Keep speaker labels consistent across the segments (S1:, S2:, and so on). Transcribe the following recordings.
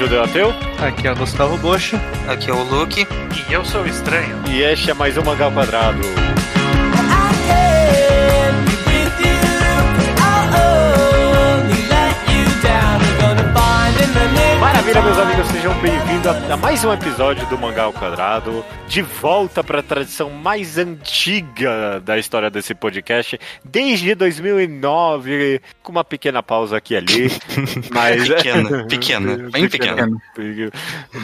S1: Judeu Ateu.
S2: Aqui é o Gustavo Bocha.
S3: Aqui é o Luke.
S4: E eu sou o Estranho.
S1: E este é mais um Mangá ao Quadrado. Maravilha, meus amigos, sejam bem-vindos a mais um episódio do Mangá ao Quadrado. De volta para a tradição mais antiga da história desse podcast, desde 2009, com uma pequena pausa aqui e ali. Mas...
S3: pequena, pequena, bem pequena.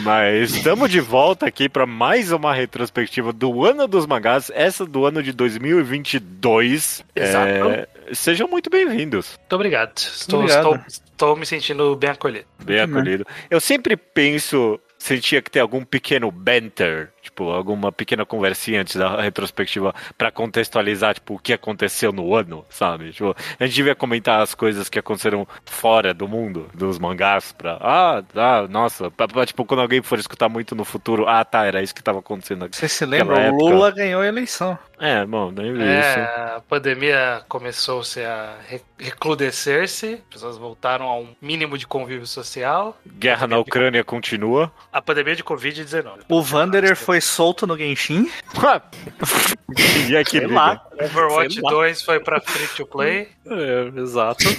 S1: Mas estamos de volta aqui para mais uma retrospectiva do ano dos mangás, essa do ano de 2022.
S4: Exato.
S1: É, Sejam muito bem-vindos.
S4: Muito obrigado. Estou,
S2: Obrigado.
S4: estou, estou me sentindo bem acolhido.
S1: Bem acolhido. Eu sempre penso se tinha que ter algum pequeno banter, tipo, alguma pequena conversinha antes da retrospectiva pra contextualizar, tipo, o que aconteceu no ano, sabe? Tipo, a gente devia comentar as coisas que aconteceram fora do mundo, dos mangás, pra, ah, ah nossa, pra, pra, tipo, quando alguém for escutar muito no futuro, ah, tá, era isso que tava acontecendo aqui.
S2: Você se lembra? O. Lula ganhou a eleição.
S1: É, bom, nem vi
S4: É,
S1: isso.
S4: a pandemia começou-se a re- recrudescer-se, as pessoas voltaram a um mínimo de convívio social.
S1: Guerra na Ucrânia continua.
S4: A pandemia de Covid-19.
S2: O Wanderer foi solto no Genshin.
S1: e aqui,
S2: Sei lá.
S4: Overwatch
S2: Sei lá.
S4: 2 foi pra free to play.
S2: É, exato.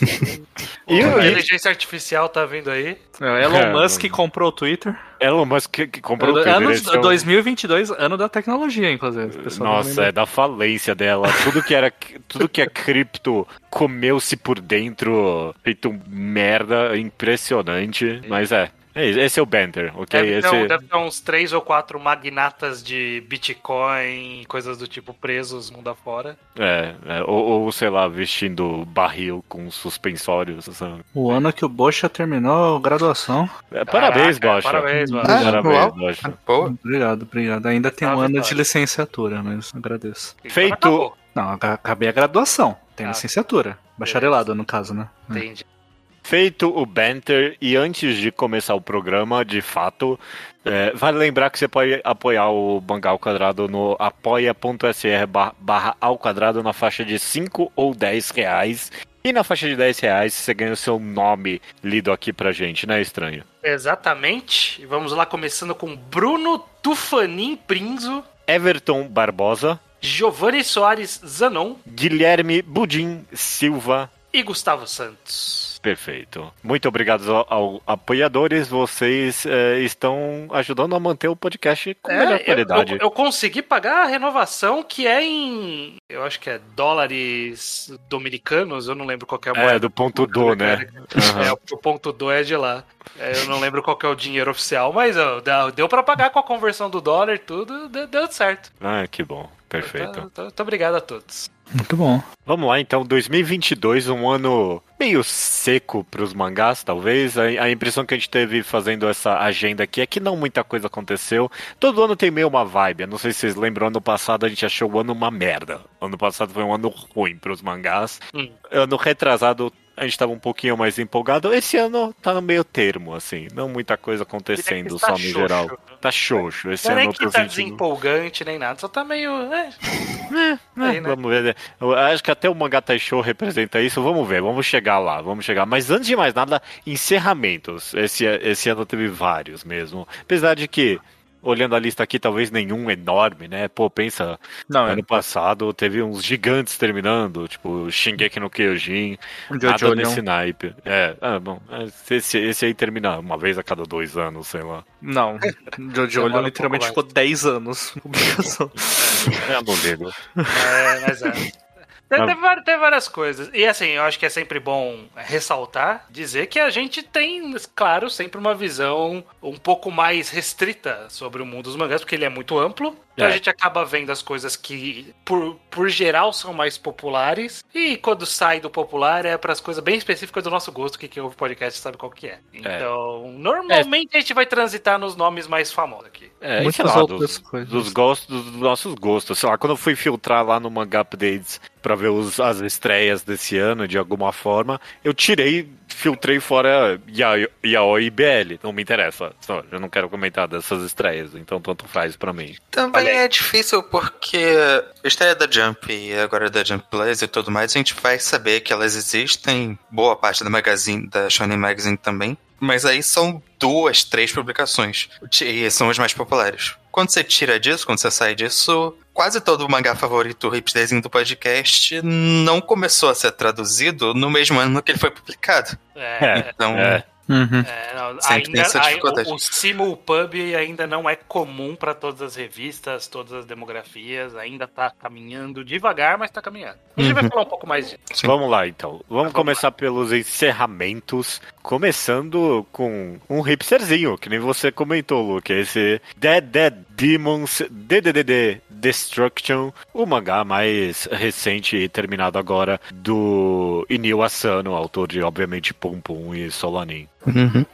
S1: E
S4: a inteligência artificial tá vindo aí.
S2: Elon
S1: É,
S2: Musk
S1: mano.
S2: comprou o Twitter.
S1: Elon Musk que, comprou o Twitter, esse é o-
S2: 2022, ano da tecnologia, inclusive. não
S1: Nossa, é da falência dela. Tudo que era, tudo que é cripto comeu-se por dentro, feito merda, impressionante. Mas é, é esse é o banter, ok?
S4: Deve,
S1: esse...
S4: ter, deve ter uns três ou quatro magnatas de Bitcoin, coisas do tipo presos mundo afora.
S1: É, é, ou, ou, sei lá, vestindo barril com suspensórios. sabe?
S2: O ano que o Bocha terminou a graduação.
S1: É, parabéns,
S4: Caraca,
S1: Bocha.
S4: Parabéns, mano.
S3: Ah,
S1: Parabéns. Bocha.
S2: Obrigado, obrigado. Ainda tem
S4: Ah,
S2: um ano
S4: vitória.
S2: de licenciatura, mas agradeço.
S1: Feito-.
S2: Não, ac- acabei a graduação. Tem
S4: Ah.
S2: licenciatura. Bacharelado, no caso, né?
S4: Entendi.
S1: Feito o banter, e antes de começar o programa, de fato, é, vale lembrar que você pode apoiar o Mangá ao Quadrado no apoia.se ba- barra ao quadrado na faixa de 5 ou 10 reais. E na faixa de 10 reais você ganha o seu nome lido aqui pra gente, né, estranho?
S4: Exatamente. E vamos lá, começando com Bruno Tufanin Prinzo,
S1: Everton Barbosa,
S4: Giovanni Soares Zanon
S1: Guilherme Budim Silva.
S4: e Gustavo Santos.
S1: Perfeito. Muito obrigado ao, ao apoiadores. Vocês é, estão ajudando a manter o podcast com melhor
S4: É, eu,
S1: qualidade.
S4: eu- eu consegui pagar a renovação que é em. Eu acho que é dólares dominicanos, eu não lembro qual é a moeda.
S1: É, do ponto do, né? Aham.
S4: É, o ponto do é de lá. É, eu não lembro qual é o dinheiro oficial, mas ó, deu pra pagar com a conversão do dólar e tudo, deu certo.
S1: Ah, que bom. Perfeito.
S4: Então, então, então, obrigado a todos.
S2: Muito bom.
S1: Vamos lá, então, 2022, um ano meio seco para os mangás, talvez. A, a impressão que a gente teve fazendo essa agenda aqui é que não muita coisa aconteceu. Todo ano tem meio uma vibe. Eu não sei se vocês lembram, ano passado a gente achou o ano uma merda. Ano passado foi um ano ruim para os mangás.
S4: Hum.
S1: Ano retrasado a gente estava um pouquinho mais empolgado. Esse ano tá no meio termo, assim. Não muita coisa acontecendo
S4: Está
S1: só no
S4: xoxo.
S1: geral. Tá xoxo. Esse
S4: Não é
S1: ano
S4: nem
S1: eu
S4: que tá
S1: sentindo...
S4: desempolgante nem nada, só tá meio. É,
S1: É,
S4: Aí, né?
S1: Vamos ver. Eu acho que até o Mangá Show representa isso. Vamos ver, vamos chegar lá, vamos chegar. Mas antes de mais nada, encerramentos. Esse, esse ano teve vários mesmo. Apesar de que, olhando a lista aqui, talvez nenhum enorme, né? Pô, pensa,
S2: Não,
S1: ano passado teve uns gigantes terminando, tipo Shingeki no Kyojin,
S2: é um
S1: nada
S2: Jojo
S1: nesse naipe. É, ah, bom, esse, esse aí termina uma vez a cada dois anos, sei lá.
S2: Não, Jojo
S4: um
S2: literalmente ficou 10 anos publicação.
S1: Eu não ligo.
S4: é mas é. Tem, tem vari- tem várias coisas. E assim, eu acho que é sempre bom ressaltar, dizer que a gente tem, claro, sempre uma visão um pouco mais restrita sobre o mundo dos mangás, porque ele é muito amplo. Então
S1: É.
S4: a gente acaba vendo as coisas que, por, por geral, são mais populares. E quando sai do popular é para as coisas bem específicas do nosso gosto, que quem ouve podcast sabe qual que é. Então, normalmente a gente vai transitar nos nomes mais famosos aqui.
S1: É,
S2: Muitas
S1: sei lá,
S2: outras
S1: dos,
S2: coisas.
S1: dos gostos, dos nossos gostos. Sei lá, quando eu fui filtrar lá no Manga Updates pra ver os, as estreias desse ano, de alguma forma, eu tirei, filtrei fora Ya- Yaoi e BL. Não me interessa. Só, eu não quero comentar dessas estreias, então tanto faz pra mim.
S3: Também
S4: Aí.
S3: é difícil porque estreia da Jump e agora da Jump Plus e tudo mais, a gente vai saber que elas existem, boa parte da magazine, da Shonen Magazine também. Mas aí são duas, três publicações. E são as mais populares. Quando você tira disso, quando você sai disso, quase todo o mangá favorito hipsterzinho do podcast não começou a ser traduzido no mesmo ano que ele foi publicado.
S4: É,
S3: Então,
S1: É.
S2: Uhum.
S4: é, não, ainda, aí, o, o Simulpub ainda não é comum para todas as revistas, todas as demografias, ainda tá caminhando devagar, mas tá caminhando. A gente vai
S3: Uhum.
S4: falar um pouco mais disso.
S3: Sim.
S1: Vamos lá, então. Vamos
S4: Vamos
S1: começar pelos encerramentos, começando com um hipsterzinho, que nem você comentou, Luke. Esse Dead Dead Demons DDDD Destruction, o mangá mais recente e terminado agora do Inio Asano, autor de, obviamente, Pum Pum e Solanin.
S3: Uhum.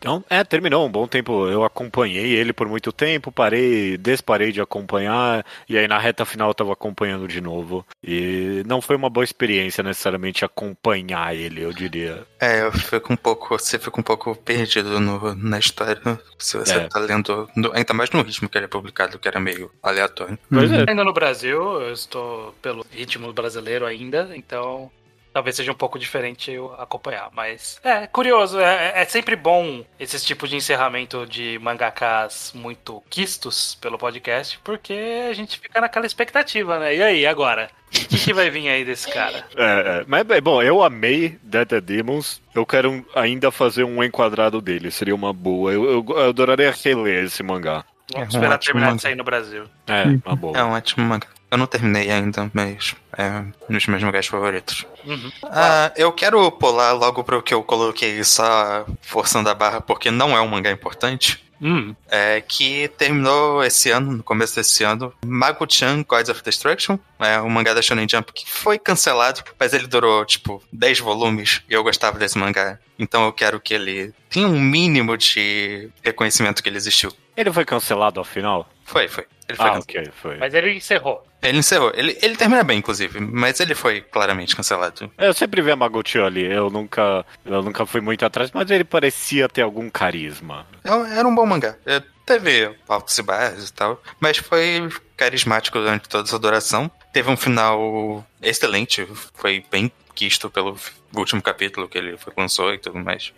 S1: Então, é, terminou um bom tempo. Eu acompanhei ele por muito tempo, parei, desparei de acompanhar, e aí na reta final eu tava acompanhando de novo. E não foi uma boa experiência necessariamente acompanhar ele, eu diria.
S3: É, eu fico um pouco. Você fica um pouco perdido no- na história se você
S1: É.
S3: tá lendo. no- ainda mais no ritmo que ele é publicado, que era meio aleatório.
S1: Pois é.
S4: Ainda no Brasil, eu estou pelo ritmo brasileiro ainda, então talvez seja um pouco diferente eu acompanhar. Mas é curioso, é, é sempre bom esses tipos de encerramento de mangakas muito quistos pelo podcast, porque a gente fica naquela expectativa, né? E aí, agora? O que, que vai vir aí desse cara?
S1: É, é. Mas, bem, bom, eu amei Dead Demons. Eu quero ainda fazer um enquadrado dele, seria uma boa. Eu, eu, eu adoraria reler esse mangá.
S4: Vamos
S3: É um
S4: esperar terminar
S3: manga.
S4: de sair no Brasil.
S1: É, uma boa.
S3: É um ótimo mangá. Eu não terminei ainda, mas é dos meus mangás favoritos.
S4: Uhum.
S3: Ah, eu quero pular logo pro que eu coloquei só forçando a barra, porque não é um mangá importante.
S4: Hum.
S3: É, que terminou esse ano, no começo desse ano, Mago-chan Gods of Destruction, é um mangá da Shonen Jump que foi cancelado, mas ele durou, tipo, 10 volumes e eu gostava desse mangá. Então eu quero que ele tenha um mínimo de reconhecimento que ele existiu.
S1: Ele foi cancelado afinal?
S3: Foi, foi. Ele foi
S1: Ah,
S3: cancelado.
S1: ok, foi.
S4: Mas ele encerrou.
S3: Ele encerrou. Ele, ele termina bem, inclusive, mas ele foi claramente cancelado.
S1: Eu sempre vi a Maguchi ali, eu nunca, eu nunca fui muito atrás, mas ele parecia ter algum carisma.
S3: É- Era um bom mangá. É, Teve altos e baixos e tal, mas foi carismático durante toda essa duração. Teve um final excelente, foi bem quisto pelo último capítulo que ele foi- lançou e tudo mais.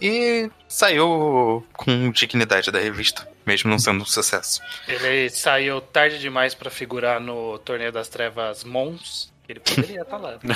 S3: E saiu com dignidade da revista, mesmo não sendo um sucesso.
S4: Ele saiu tarde demais pra figurar no Torneio das Trevas Mons. Ele poderia estar lá.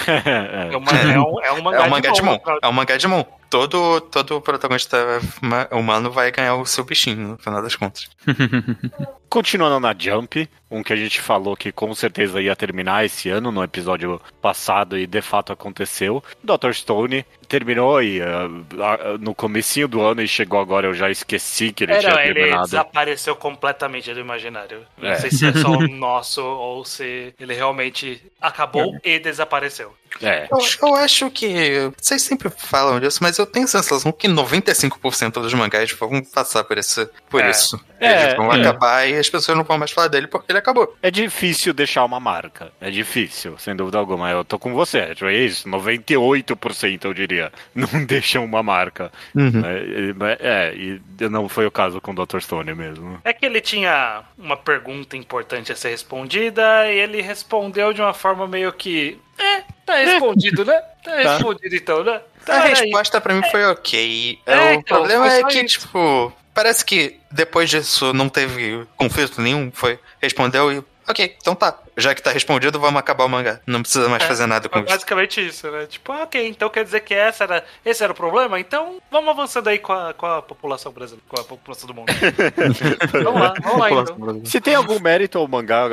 S1: É.
S4: É, uma, é, um, é um mangá,
S3: É um mangá de mão.
S4: afinal
S3: É um mangá de mão. Todo, todo protagonista ma- humano vai ganhar o seu bichinho, no final das contas.
S1: Continuando na Jump, um que a gente falou que com certeza ia terminar esse ano, no episódio passado, e de fato aconteceu. Dr. Stone terminou e, ah, no comecinho do ano e chegou agora, eu já esqueci que ele
S4: É,
S1: tinha
S4: não, ele
S1: terminado.
S4: desapareceu completamente do imaginário. Não
S1: É.
S4: sei se é só o nosso ou se ele realmente acabou e desapareceu.
S1: É.
S3: Eu, eu acho que. Vocês sempre falam disso, mas eu tenho a sensação que 95% dos mangás vão passar por, esse, por
S4: É.
S3: isso.
S1: É,
S3: Eles vão
S2: é.
S3: acabar e as pessoas não vão mais falar dele porque ele acabou.
S1: É difícil deixar uma marca. É difícil, sem dúvida alguma. Eu tô com você. tipo, É isso, 98% eu diria. Não deixam uma marca. É, é, e não foi o caso com o Dr. Stone mesmo.
S4: É que ele tinha uma pergunta importante a ser respondida e ele respondeu de uma forma meio que. É, tá respondido, né? Tá respondido então, né? Então
S3: A resposta pra mim foi ok.
S4: É,
S3: o
S4: então,
S3: problema é que,
S4: isso.
S3: tipo, parece que depois disso não teve conflito nenhum. Foi, respondeu e. Ok, então tá. Já que tá respondido, vamos acabar o mangá. Não precisa mais
S4: É,
S3: fazer nada com
S4: Foi
S3: isso.
S4: basicamente isso, né? Tipo, ah, ok, então quer dizer que essa era, esse era o problema? Então vamos avançando aí com a, com a população brasileira, com a população do mundo. vamos lá, vamos lá então.
S1: Se tem algum mérito ao mangá,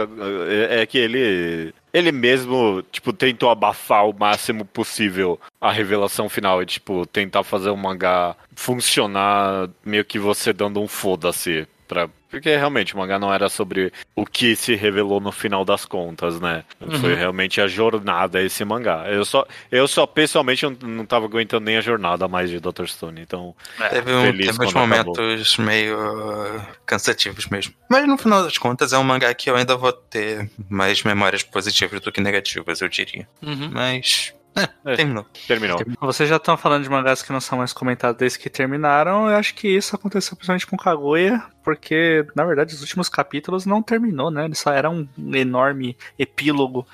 S1: é, é que ele. Ele mesmo, tipo, tentou abafar o máximo possível a revelação final e, tipo, tentar fazer o mangá funcionar meio que você dando um foda-se. Pra... Porque realmente o mangá não era sobre o que se revelou no final das contas, né? Foi realmente a jornada esse mangá. Eu só, eu só pessoalmente não, não tava aguentando nem a jornada mais de Dr. Stone, então.
S3: Teve, um,
S1: Feliz
S3: teve uns
S1: quando acabou.
S3: momentos meio uh, cansativos mesmo. Mas no final das contas é um mangá que eu ainda vou ter mais memórias positivas do que negativas, eu diria.
S4: Uhum.
S3: Mas
S1: É.
S3: Terminou.
S1: Terminou.
S2: Vocês já estão falando de mangás que não são mais comentados desde que terminaram. Eu acho que isso aconteceu principalmente com Kaguya, porque, na verdade, os últimos capítulos não terminou, né? Ele só era um enorme epílogo.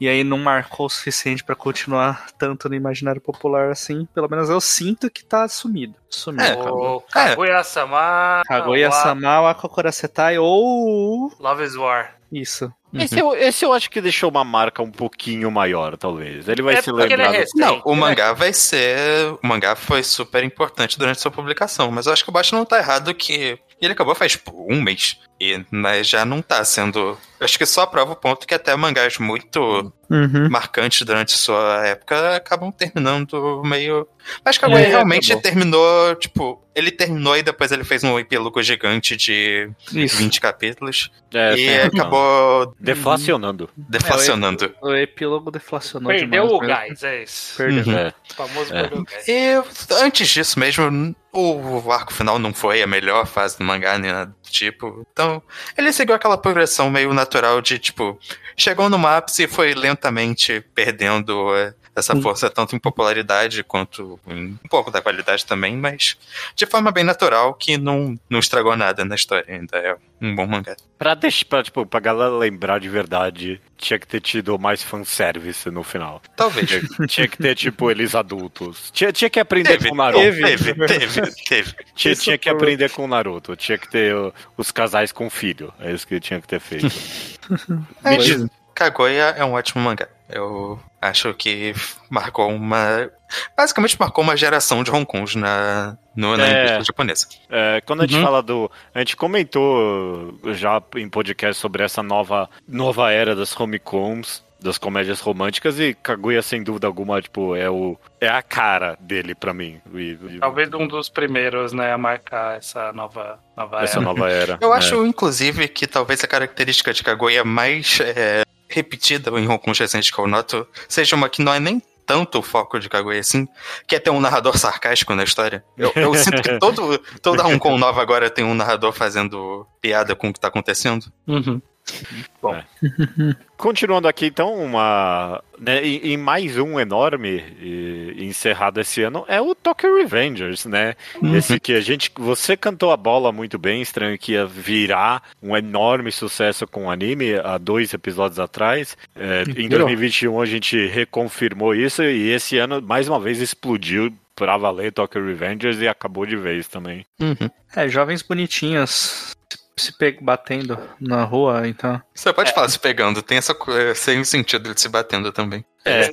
S2: E aí não marcou o suficiente pra continuar tanto no imaginário popular assim. Pelo menos eu sinto que tá sumido. Sumido.
S3: É,
S4: Kaguya-sama.
S2: Kaguya-sama, Akokurasetai ou...
S4: Love is War.
S2: Isso.
S1: Esse, eu, esse eu acho que deixou uma marca um pouquinho maior, talvez. Ele vai
S4: É
S1: se
S4: é
S1: lembrar.
S4: recente.
S3: Não, o
S4: né?
S3: mangá vai ser. O mangá foi super importante durante sua publicação, mas eu acho que o Baixo não tá errado que. Ele acabou faz tipo, um mês. E mas já não tá sendo. Acho que só prova o ponto que até mangás muito
S2: Uhum.
S3: marcantes durante sua época acabam terminando meio. Mas Kaguya
S2: É,
S3: realmente
S2: acabou.
S3: terminou, tipo, ele terminou e depois ele fez um epílogo gigante de
S2: Isso.
S3: 20 capítulos.
S1: É,
S3: e acabou
S1: Deflacionando.
S3: deflacionando.
S2: O epílogo deflacionou
S4: Perdeu
S2: demais
S4: o gás, é isso.
S2: Perdeu.
S3: Uhum.
S1: É.
S4: O famoso
S1: É.
S4: perdeu o gás.
S3: E antes disso mesmo, o arco final não foi a melhor fase do mangá, nem nada do tipo. Então, ele seguiu aquela progressão meio natural de, tipo, chegou no ápice e foi lentamente perdendo é, essa
S2: Sim.
S3: força, tanto em popularidade quanto em um pouco da qualidade também, mas de forma bem natural que não, não estragou nada na história. Ainda é um bom mangá.
S1: Pra, deixar, pra, tipo, pra galera lembrar de verdade, tinha que ter tido mais fanservice no final.
S3: Talvez.
S1: Tinha, tinha que ter, tipo, eles adultos. Tinha, tinha que aprender
S3: Teve,
S1: com o Naruto.
S3: teve, teve, teve, teve.
S1: Tinha,
S2: Isso
S1: tinha que
S2: foi-
S1: aprender com o Naruto. Tinha que ter os casais com filho. É isso que tinha que ter feito.
S3: É,
S1: Me diz-
S3: Kaguya é um ótimo mangá. Eu acho que marcou uma. Basicamente marcou uma geração de Hong Kongs na, no, na
S1: É.
S3: indústria japonesa.
S1: É, quando a gente
S2: Uhum.
S1: fala do. A gente comentou já em podcast sobre essa nova, nova era das homecoms, das comédias românticas, e Kaguya, sem dúvida alguma, tipo, é, o, é a cara dele pra mim. E- e-
S4: Talvez um dos primeiros, né, a marcar essa nova, nova
S1: essa
S4: era.
S1: nova era.
S3: Eu
S1: É.
S3: acho, inclusive, que talvez a característica de Kaguya mais é, repetida em Hong Kong recente que eu noto seja uma que não é nem tanto o foco de Kaguya assim, que é ter um narrador sarcástico na história. Eu, eu sinto que todo, toda Hong Kong nova agora tem um narrador fazendo piada com o que tá acontecendo.
S2: Uhum.
S1: Continuando aqui, então, uma. Né, em, em mais um enorme e, encerrado esse ano é o Tokyo Revengers, né? Esse que a gente. Você cantou a bola muito bem, estranho que ia virar um enorme sucesso com o anime há dois episódios atrás. É, em
S2: Virou.
S1: 2021 a gente reconfirmou isso e esse ano, mais uma vez, explodiu pra valer Tokyo Revengers e acabou de vez também.
S2: É, jovens bonitinhos se batendo na rua, então.
S3: Você pode falar se pegando, tem essa co- sem sentido de se batendo também.
S1: É.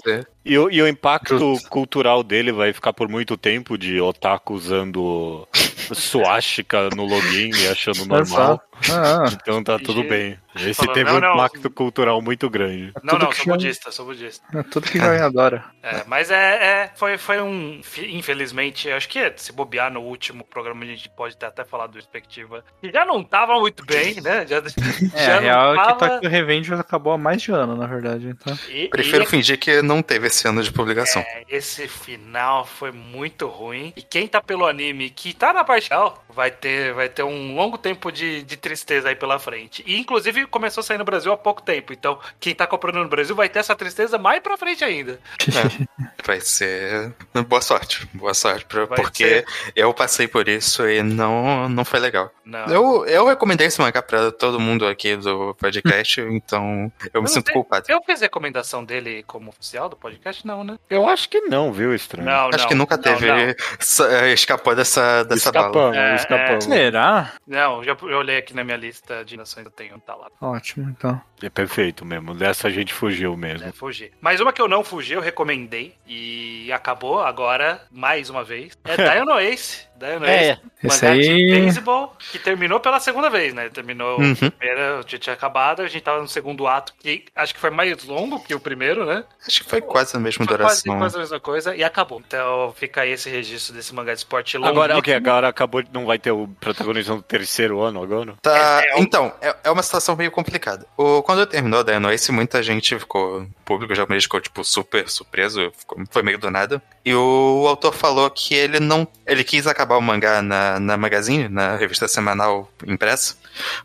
S1: E, o- e o impacto cultural dele vai ficar por muito tempo de otaku usando suástica no login e achando normal.
S2: Ah,
S1: Então tá tudo bem. Esse
S4: Falou,
S1: teve
S4: não,
S1: um
S4: não.
S1: impacto cultural muito grande.
S4: Não,
S2: Tudo
S4: não, sou
S2: chama-
S4: budista, sou budista.
S2: é tudo que jovem adora.
S4: É, mas é, é- foi, foi um. Infelizmente, acho que se bobear no último programa, a gente pode ter até falado do perspectiva. Que já não tava muito bem, né? Já,
S2: É,
S4: já
S2: a real
S4: não
S2: é que
S4: tava.
S2: Tokyo Revenge acabou há mais de ano, na verdade. Então.
S4: E-
S3: Prefiro
S4: e-
S3: fingir que não teve esse ano de publicação.
S4: É, esse final foi muito ruim. E quem tá pelo anime que tá na parte final vai ter, vai ter um longo tempo de, de tristeza aí pela frente. E inclusive começou a sair no Brasil há pouco tempo. Então, quem tá comprando no Brasil vai ter essa tristeza mais pra frente ainda.
S3: Vai ser. Boa sorte. Boa sorte. pra- porque
S4: ser.
S3: eu passei por isso e não, não foi legal.
S4: Não.
S3: Eu, eu recomendei esse mangá pra todo mundo aqui do podcast, então eu me
S4: não
S3: sinto
S4: sei.
S3: culpado.
S4: Eu fiz recomendação dele como oficial do podcast? Não, né?
S1: Eu acho que não, viu, estranho?
S4: Não,
S3: Acho
S4: não,
S3: que nunca teve.
S4: Não,
S3: sa- escapou dessa, dessa bala.
S1: Escapamos,
S4: É,
S1: escapamos.
S2: Será?
S4: não já eu olhei aqui na minha lista de nações que eu tenho, tá lá.
S2: Ótimo, então.
S1: É perfeito mesmo. Dessa a gente fugiu mesmo.
S4: É, fugir. Mas uma que eu não fugi, eu recomendei. E acabou agora, mais uma vez. É Dino Ace. Dino
S1: É,
S4: Ace.
S2: Esse
S4: Mangá de
S2: aí.
S4: beisebol, que terminou pela segunda vez, né? Terminou
S3: Uhum.
S4: a primeira, já tinha acabado, a gente tava no segundo ato, que acho que foi mais longo que o primeiro, né?
S3: Acho que foi quase a mesma
S4: Foi quase,
S3: duração.
S4: quase a mesma coisa, e acabou. Então fica aí esse registro desse mangá de esporte longo.
S1: Agora, ok, agora acabou de. Não vai ter o protagonista do terceiro ano agora?
S3: Tá,
S4: É, é um-
S3: Então, é, é uma situação meio complicada. O, quando terminou da Ace, muita gente ficou, o público japonês ficou, tipo, super surpreso, ficou, foi meio do nada. E o autor falou que ele não, ele quis acabar o mangá na, na Magazine, na revista semanal impressa,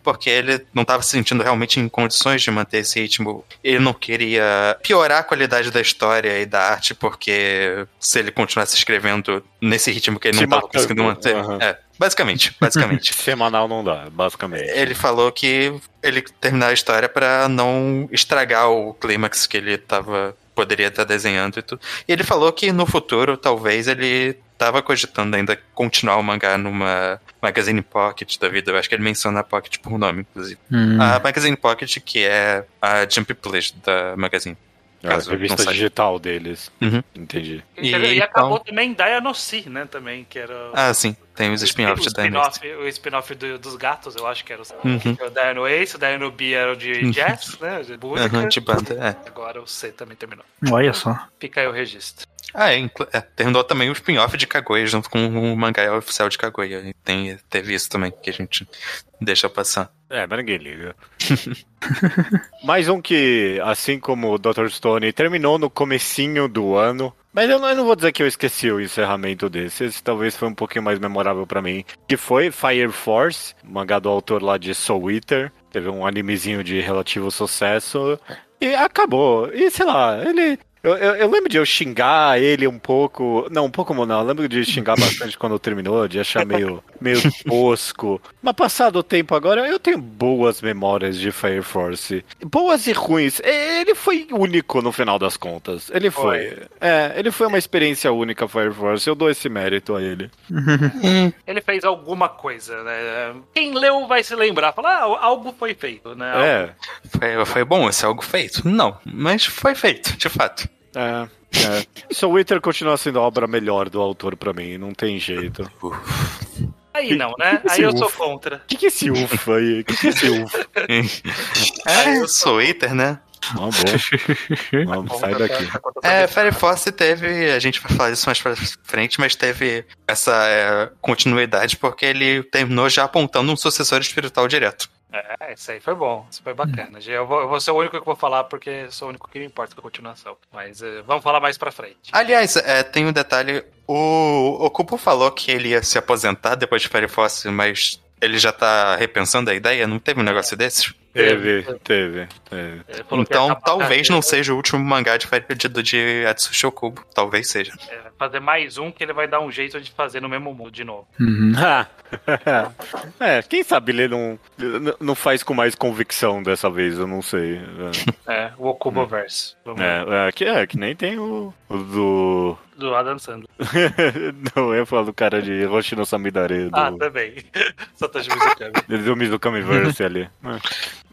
S3: porque ele não estava se sentindo realmente em condições de manter esse ritmo. Ele não queria piorar a qualidade da história e da arte, porque se ele continuasse escrevendo nesse ritmo que ele
S1: Se
S3: não estava conseguindo manter.
S1: Aham.
S3: É, basicamente, basicamente.
S1: Semanal não dá, basicamente.
S3: Ele falou que ele terminar a história pra não estragar o clímax que ele tava poderia estar desenhando e tudo. E ele falou que no futuro talvez ele tava cogitando ainda continuar o mangá numa Magazine Pocket da vida. Eu acho que ele menciona a Pocket por nome, inclusive.
S2: Hum.
S3: A Magazine Pocket, que é a Jump Plus da Magazine.
S1: É a
S3: caso
S1: revista
S3: não saiba.
S1: digital deles.
S3: Uhum.
S1: Entendi.
S4: E,
S3: E
S4: e acabou
S3: então-
S4: também Dianocy, né? Também, que era.
S3: Ah, sim. Tem os
S4: o
S3: spin-offs
S4: o
S3: da
S4: spin-off, O spin-off do- dos gatos, eu acho que era o,
S3: Uhum.
S4: o Dino Ace, o Dino B era o de jazz, né? De música.
S3: Uhum, de banda, é.
S4: Agora o C também terminou.
S2: Olha só.
S4: Fica aí o registro.
S3: Ah, é, é, terminou também o spin-off de Kaguya junto com o mangá oficial de Kaguya. E Tem, teve isso também que a gente deixa passar.
S1: É, mas ninguém liga. Mais um que, assim como o Dr. Stone, terminou no comecinho do ano. Mas eu não, eu não vou dizer que eu esqueci o encerramento desse. Esse talvez foi um pouquinho mais memorável pra mim. Que foi Fire Force, mangá do autor lá de Soul Eater. Teve um animezinho de relativo sucesso. E acabou. E sei lá, ele. Eu, eu, eu lembro de eu xingar ele um pouco. Não, um pouco não. Eu lembro de xingar bastante quando terminou, de achar meio, meio tosco. Mas passado o tempo agora, eu tenho boas memórias de Fire Force. Boas e ruins. Ele foi único no final das contas. Ele foi. É, ele foi uma experiência única, Fire Force. Eu dou esse mérito a ele.
S4: Ele fez alguma coisa, né? Quem leu vai se lembrar, falar, ah, algo foi feito, né?
S1: É.
S3: Foi, foi bom esse algo feito? Não, mas foi feito, de fato.
S1: É. É. Soul Eater continua sendo a obra melhor do autor pra mim, não tem jeito.
S4: Aí não, né?
S1: que
S4: Aí eu sou contra.
S1: O que, que é esse ufa aí? O que, que é esse ufa?
S3: É, eu sou hater, né?
S1: Ah, bom. Vamos, sai daqui.
S3: É, Fire Force teve, a gente vai falar isso mais pra frente, mas teve essa é, continuidade porque ele terminou já apontando um sucessor espiritual direto.
S4: É, isso aí foi bom, isso foi bacana. Eu vou, eu vou ser o único que vou falar porque sou o único que me importa com a continuação. Mas eh, vamos falar mais pra frente.
S3: Aliás, é, tem um detalhe, o, o Kupo falou que ele ia se aposentar depois de Fire Force, mas ele já tá repensando a ideia, não teve um negócio desses?
S1: Teve, teve, teve.
S3: Então talvez não seja o último mangá de Fire de, de Atsushi Okubo, talvez seja.
S4: É, fazer mais um que ele vai dar um jeito de fazer no mesmo mundo de novo.
S2: Uhum.
S1: é, quem sabe ele não, não faz com mais convicção dessa vez, eu não sei.
S4: É, o Okuboverse. Lá.
S1: É, é, que, é, que nem tem o, o do.
S4: Do Adam Sandler.
S1: não, eu ia falar do cara de Hoshino Samidare, do,
S4: Ah, também. Satoshi Mizukami.
S1: do Mizukamiverse ali.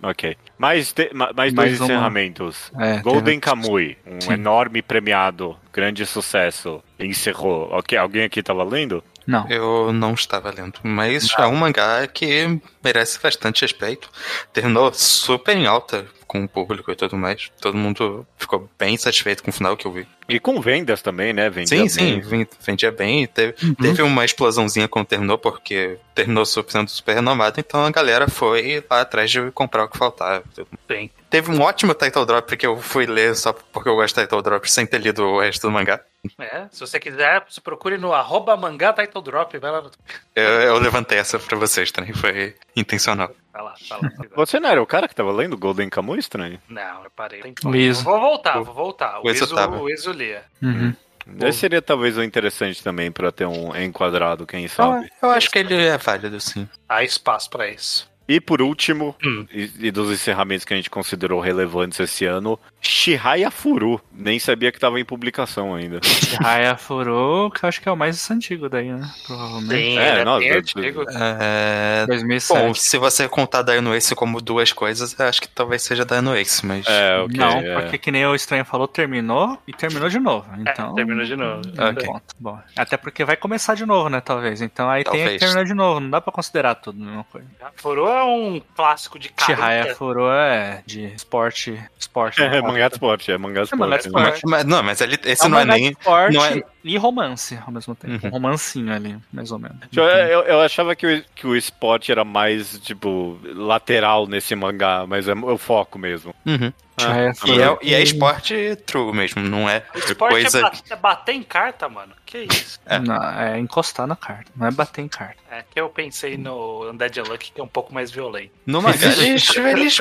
S1: Ok. Mais, te- ma- mais dois
S2: Mais uma-
S1: encerramentos.
S2: É,
S1: Golden Kamui, um
S2: Sim.
S1: enorme premiado, grande sucesso, encerrou. Ok, alguém aqui tava lendo?
S2: Não.
S3: Eu não estava lendo, mas é um mangá que merece bastante respeito. Terminou super em alta com o público e tudo mais. Todo mundo ficou bem satisfeito com o final que eu vi.
S1: E com vendas também, né? Vendia
S3: Sim, sim,
S1: bem.
S3: ven- vendia bem. Teve, teve uma explosãozinha quando terminou, porque terminou sendo super renomado, então a galera foi lá atrás de comprar o que faltava.
S4: Sim.
S3: Teve um ótimo title drop que eu fui ler só porque eu gosto de title drop sem ter lido o resto do mangá.
S4: É, se você quiser, você procure no arroba mangá title drop. Vai lá, no-
S3: Eu, eu levantei essa pra vocês também, foi intencional.
S4: vai lá, vai lá.
S1: Você não era o cara que tava lendo Golden Kamuy, estranho?
S4: Não, eu parei.
S2: O Iso.
S4: Vou voltar, vou voltar. O
S3: O Iso
S4: Iso,
S3: tava.
S4: o Iso lia.
S2: Uhum.
S1: Esse seria talvez o interessante também pra ter um enquadrado, quem sabe.
S3: Eu, eu acho que ele é válido, sim.
S4: Há espaço pra isso.
S1: E por último,
S4: Hum.
S1: e, e dos encerramentos que a gente considerou relevantes esse ano, Shihaya Furu. Nem sabia que tava em publicação ainda.
S2: Raya Furou, que eu acho que é o mais antigo daí, né? Provavelmente.
S4: Sim,
S1: É,
S4: é
S1: nossa,
S4: bem antigo.
S3: É,
S2: 2007.
S3: Bom, se você contar Dino Ace como duas coisas, eu acho que talvez seja Dino Ace, mas.
S1: É, ok.
S2: não,
S1: é.
S2: porque que nem o Estranho falou, terminou e terminou de novo. Então,
S4: É, terminou de novo.
S3: Ok.
S2: Bom, bom. Até porque vai começar de novo, né? Talvez. Então aí tem que
S3: Talvez.
S2: terminar de novo. Não dá pra considerar tudo a mesma coisa.
S4: Furou é um clássico de
S2: Chihaya
S4: careta.
S2: Furo é de esporte. Esporte.
S1: É mangá de esporte, é mangá de
S2: É mangá de
S1: esporte.
S2: esporte.
S3: Mas, não, mas ele, esse
S2: É
S3: não é nem.
S2: esporte
S3: não é-
S2: e romance ao mesmo tempo.
S3: Uhum.
S2: Um romancinho ali, mais ou menos.
S1: Eu, eu, eu achava que o, que o esporte era mais, tipo, lateral nesse mangá, mas é o foco mesmo.
S3: Uhum.
S2: Chihaya
S3: E é, e é esporte true mesmo, não é
S4: Esporte
S3: coisa.
S4: é, ba- é bater em carta, mano. Que isso?
S3: É.
S2: Não, é encostar na carta, não é bater em carta.
S4: É que eu pensei no Undead Luck, que é um pouco mais violento.
S3: Mangá, eles, eles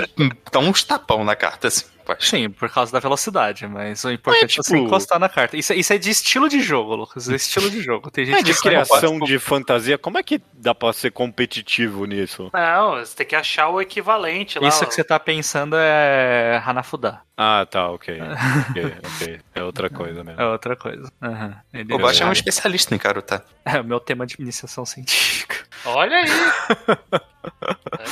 S3: dão uns tapão na carta, assim.
S2: Sim, por causa da velocidade, mas o importante é,
S1: tipo-
S2: você encostar na carta. Isso, é- isso é de estilo de jogo, Lucas. É estilo de jogo. Tem gente
S1: É de criação de fantasia, como é que dá pra ser competitivo nisso?
S4: Não, você tem que achar o equivalente lá.
S2: Isso que você tá pensando é Hanafuda.
S1: Ah, tá, ok. ok, ok. É outra coisa mesmo.
S2: É outra coisa. Aham. Ele
S3: O Bosch é um
S2: é,
S3: especialista em Karuta.
S2: é o meu tema de iniciação científica.
S4: Olha aí.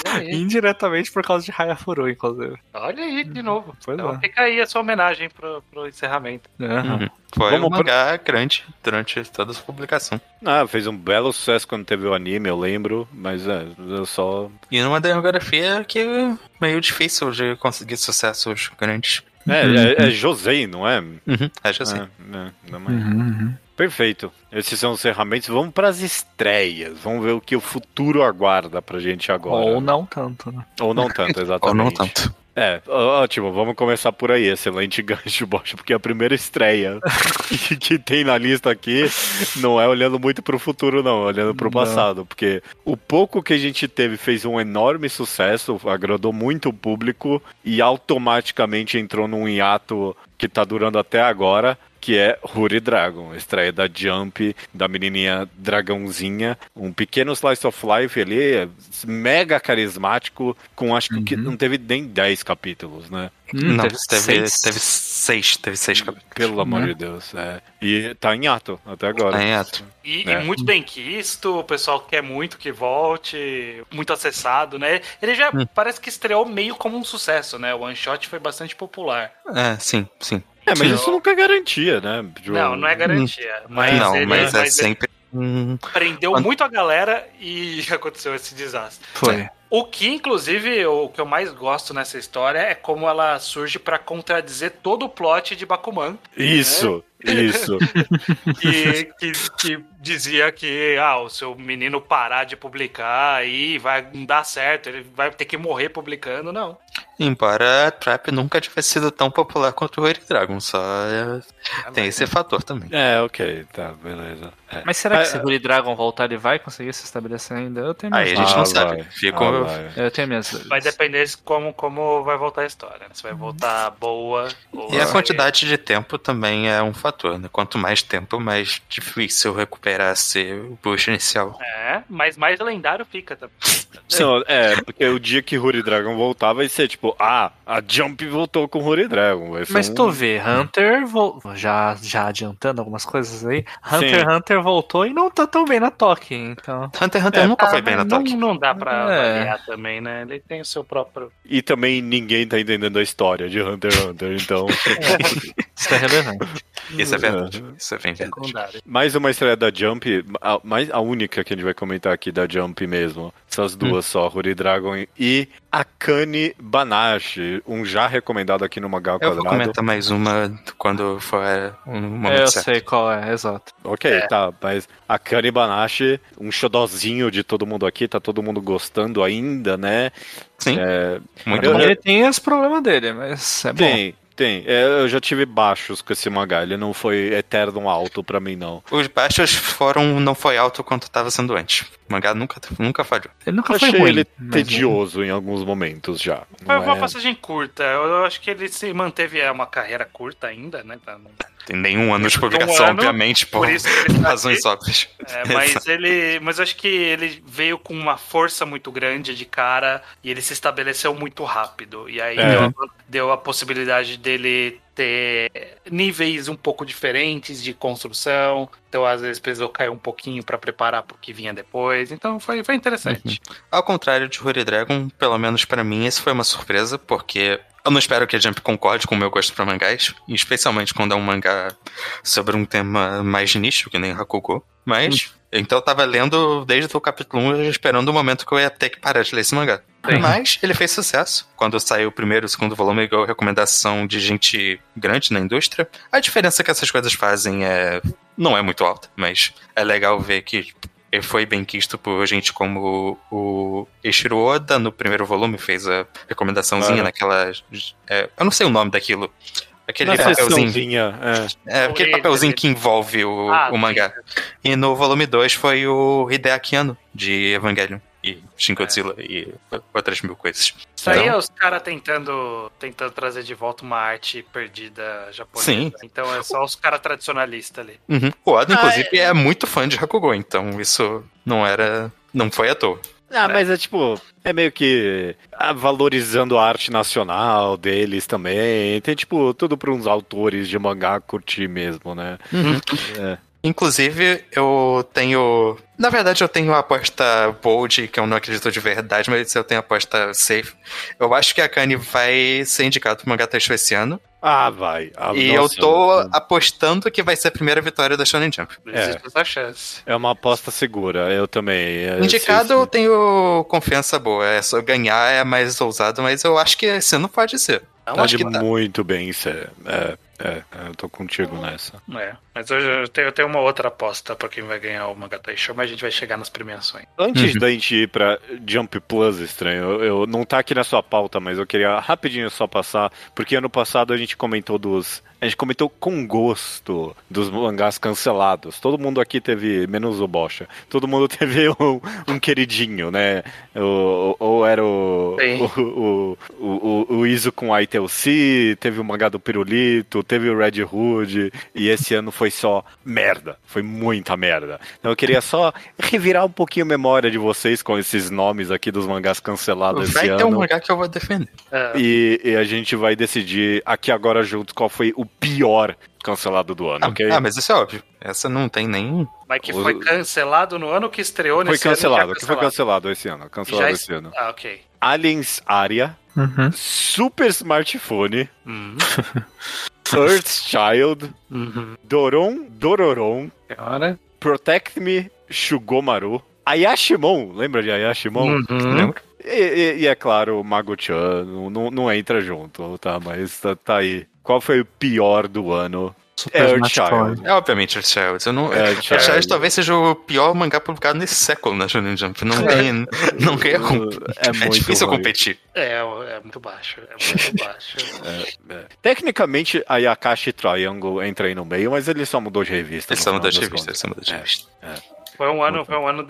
S4: Olha aí.
S2: Indiretamente por causa de Hayafuru, inclusive.
S4: Olha aí de novo.
S2: Pois
S4: Então
S2: é.
S4: fica aí a sua homenagem pro, pro encerramento.
S3: Uhum. Foi
S1: Vamos
S3: um
S1: pro-
S3: mangá grande durante toda a sua publicação.
S1: Ah, fez um belo sucesso quando teve o anime, eu lembro, mas é, eu só.
S3: E numa demografia que é meio difícil de conseguir sucessos grandes.
S1: É, é, é Josei, não é?
S3: Uhum. Acho assim.
S1: É, é, não, mas-
S2: Uhum, uhum.
S1: Perfeito. Esses são os encerramentos. Vamos para as estreias. Vamos ver o que o futuro aguarda pra gente agora.
S2: Ou não tanto, né?
S1: Ou não tanto, exatamente.
S3: Ou não tanto.
S1: É, ótimo, vamos começar por aí. Excelente gancho, Bosch, porque a primeira estreia que, que tem na lista aqui não é olhando muito pro futuro, não, é olhando pro
S2: Não.
S1: passado. Porque o pouco que a gente teve fez um enorme sucesso, agradou muito o público e automaticamente entrou num hiato que tá durando até agora. Que é Huri Dragon, a estreia da Jump, da menininha dragãozinha. Um pequeno slice of life ali, mega carismático, com acho que
S2: Uhum.
S1: não teve nem 10 capítulos, né?
S2: Hum,
S3: não,
S2: teve
S3: teve, teve seis. Teve seis capítulos.
S1: Pelo amor
S2: Né?
S1: de Deus. É. E tá em ato até agora.
S3: Tá em ato.
S4: E,
S1: É.
S4: e muito bem quisto, o pessoal quer muito que volte, muito acessado, né? Ele já
S3: Hum.
S4: parece que estreou meio como um sucesso, né? O One Shot foi bastante popular.
S3: É, sim, sim.
S1: É, mas
S4: Sim.
S1: isso nunca é garantia, né? Tipo,
S4: Não, não é garantia. Mas
S3: não,
S4: ele,
S3: mas é
S4: ele
S3: sempre. Hum,
S4: prendeu muito a galera e aconteceu esse desastre.
S2: Foi.
S4: O que, inclusive, o que eu mais gosto nessa história é como ela surge pra contradizer todo o plot de Bakuman,
S1: Isso, isso.
S4: que, que, que dizia que ah, o seu menino parar de publicar aí vai não dar certo, ele vai ter que morrer publicando, não.
S3: embora a Trap nunca tivesse sido tão popular quanto o Eric Dragon, só é- tem esse fator também.
S1: É, ok, tá, beleza. É.
S2: Mas será que
S1: Ah,
S2: se o Bully Dragon voltar, ele vai conseguir se estabelecer ainda? Eu tenho
S3: Aí a gente
S1: Ah,
S3: não
S1: vai.
S3: sabe. Fica
S1: Ah,
S3: um-
S1: vai.
S2: Eu tenho minhas dúvidas.
S4: Vai depender de como, como vai voltar a história. né? Se vai voltar boa ou
S3: E a
S4: se-
S3: quantidade de tempo também é um fator, né? Quanto mais tempo, mais difícil recuperar ser o push inicial.
S4: É, mas mais lendário fica também.
S1: Não, é, porque o dia que Huri Dragon voltar vai ser tipo, ah, a Jump voltou com Huri Dragon. Vai ser
S2: Mas
S1: um-
S2: tu vê, Hunter vol... já, já adiantando algumas coisas aí, Hunter x Hunter voltou e não tá tão bem na Toque, então.
S3: Hunter x Hunter nunca foi bem na
S4: não,
S3: toque.
S4: não dá pra
S2: É.
S4: avaliar também, né? Ele tem o seu próprio.
S1: E também ninguém tá entendendo a história de Hunter x Hunter, então.
S2: Isso é relevante.
S3: Isso é verdade. Isso é bem verdade.
S4: secundário.
S1: Mais uma estreia da Jump, a, mais, a única que a gente vai comentar aqui da Jump mesmo. Essas duas só, Huri Dragon e Akane Banashi, um já recomendado aqui no Magal
S3: Eu vou
S1: Quadrado.
S3: comentar mais uma quando for um momento
S2: É, eu
S3: certo.
S2: sei qual é, exato.
S1: Ok,
S4: É.
S1: tá, mas Akane Banashi, um xodozinho de todo mundo aqui, tá todo mundo gostando ainda, né?
S3: Sim,
S1: É,
S3: muito
S1: eu-
S3: bom.
S2: Ele tem os problemas dele, mas é bom.
S1: Tem. É, eu já tive baixos com esse mangá, ele não foi eterno alto pra mim, não.
S3: Os baixos foram não foi alto quanto estava sendo antes. O mangá nunca, nunca falhou.
S2: Ele nunca
S1: Eu
S2: foi
S1: achei
S2: ruim.
S1: ele
S2: mas
S1: tedioso em alguns momentos já.
S4: Foi uma
S1: é-
S4: passagem curta. Eu acho que ele se manteve é, uma carreira curta ainda, né?
S3: Tem nenhum ano de
S4: Tem um
S3: publicação,
S4: ano,
S3: obviamente, por,
S4: por isso ele tá
S3: razões óbvias.
S4: É, mas ele. Mas eu acho que ele veio com uma força muito grande de cara e ele se estabeleceu muito rápido. E aí
S1: É.
S4: deu, a, deu a possibilidade dele ter níveis um pouco diferentes de construção. Então, às vezes, precisou cair um pouquinho para preparar pro que vinha depois. Então foi, foi interessante.
S3: Ao contrário de Huri Dragon, pelo menos pra mim, esse foi uma surpresa, porque Eu não espero que a Jump concorde com o meu gosto pra mangás, especialmente quando é um mangá sobre um tema mais nicho, que nem Hakugo. Mas, então eu tava lendo desde o capítulo 1, esperando o momento que eu ia ter que parar de ler esse mangá.
S4: Sim.
S3: Mas ele fez sucesso. Quando saiu o primeiro e o segundo volume, ganhou recomendação de gente grande na indústria. A diferença que essas coisas fazem é não é muito alta, mas é legal ver que foi bem quisto por gente como o Eiichiro Oda no primeiro volume, fez a recomendaçãozinha
S1: Ah.
S3: naquela. é, eu não sei o nome daquilo. Aquele
S1: Na
S3: papelzinho.
S1: sessãozinha, é.
S3: É, aquele papelzinho que envolve o,
S4: Ah,
S3: o mangá. E no volume 2 foi o Hideaki Anno, de Evangelion. E Shin Godzilla e outras mil coisas.
S4: Isso aí
S3: Então,
S4: é os caras tentando, tentando trazer de volta uma arte perdida japonesa.
S3: Sim.
S4: Então é só os caras tradicionalistas ali.
S3: uhum. O Oda,
S4: Ah,
S3: inclusive, é... muito fã de Hakugo, então isso não era. Não foi à toa.
S1: Ah, mas é tipo, é meio que ah, valorizando a arte nacional deles também. Tem tipo tudo para uns autores de mangá curtir mesmo, né? É.
S3: Inclusive, eu tenho. Na verdade, eu tenho a aposta bold, que eu não acredito de verdade, mas eu tenho a aposta safe. Eu acho que a Kanye vai ser indicado pro mangá texto esse ano.
S1: Ah, vai. Ah,
S3: e
S1: nossa,
S3: eu tô apostando que vai ser a primeira vitória da Shonen Jump.
S4: Essa chance.
S1: É uma aposta segura, eu também. é,
S3: Indicado, eu tenho confiança boa. É só ganhar é mais ousado, mas eu acho que esse ano pode ser. Eu
S1: Pode
S3: acho que tá.
S1: muito bem ser. É, é, é, eu tô contigo nessa.
S4: É, mas hoje eu tenho, eu tenho uma outra aposta pra quem vai ganhar o Magatai Show, mas a gente vai chegar nas premiações.
S1: Antes
S3: Uhum.
S1: da gente ir pra Jump Plus, estranho, eu, eu- não tá aqui na sua pauta, mas eu queria rapidinho só passar, porque ano passado a gente comentou dos. A gente comentou com gosto dos mangás cancelados. Todo mundo aqui teve, menos o Bocha, todo mundo teve um, um queridinho, né? Ou, ou era o, o, o, o, o Iso com a ITLC, teve o mangá do Pirulito, teve o Red Hood, e esse ano foi só merda. Foi muita merda. Então eu queria só revirar um pouquinho a memória de vocês com esses nomes aqui dos mangás cancelados
S3: Vai
S1: esse
S3: ter um
S1: ano.
S3: mangá que eu vou defender.
S4: É,
S1: E, e a gente vai decidir aqui agora juntos qual foi o pior cancelado do ano,
S3: Ah,
S1: ok?
S3: ah, mas isso é óbvio. Essa não tem nem.
S4: mas que foi cancelado no ano que estreou
S1: foi
S4: nesse ano,
S1: cancelado,
S4: já
S1: que foi cancelado esse ano. Cancelado
S4: Já
S1: esse ano.
S4: Ah, ok.
S1: Aliens Aria,
S2: Uhum.
S1: Super Smartphone,
S4: Uhum.
S1: Earth's Child,
S4: Uhum.
S1: Doron Dororon,
S2: Agora.
S1: Protect Me, Shugomaru, Ayashimon, lembra de Ayashimon?
S4: Uhum.
S3: Lembra?
S1: E, e- e é claro, o Mago-chan não, não, não entra junto, tá? Mas tá, tá aí. Qual foi o pior do ano?
S2: Super
S1: Earth
S2: Smash
S1: Child.
S2: Toy.
S3: É obviamente Earth Child. Eu não,
S1: Earth
S3: Earth
S1: Child.
S3: Child talvez seja o pior mangá publicado nesse século na Shonen Jump. Não tem. Não ganha com-
S1: É,
S3: É
S1: muito
S3: difícil
S1: ruim.
S3: competir.
S4: É, é muito baixo. É muito baixo.
S1: É. Tecnicamente, a Yakashi Triangle entra aí no meio, mas ele só mudou de revista.
S3: Eles
S1: no
S3: são
S1: final
S3: das
S1: das
S3: revistas.
S1: contas.
S3: Eles são das
S1: É.
S3: revistas.
S4: Foi um ano, foi um ano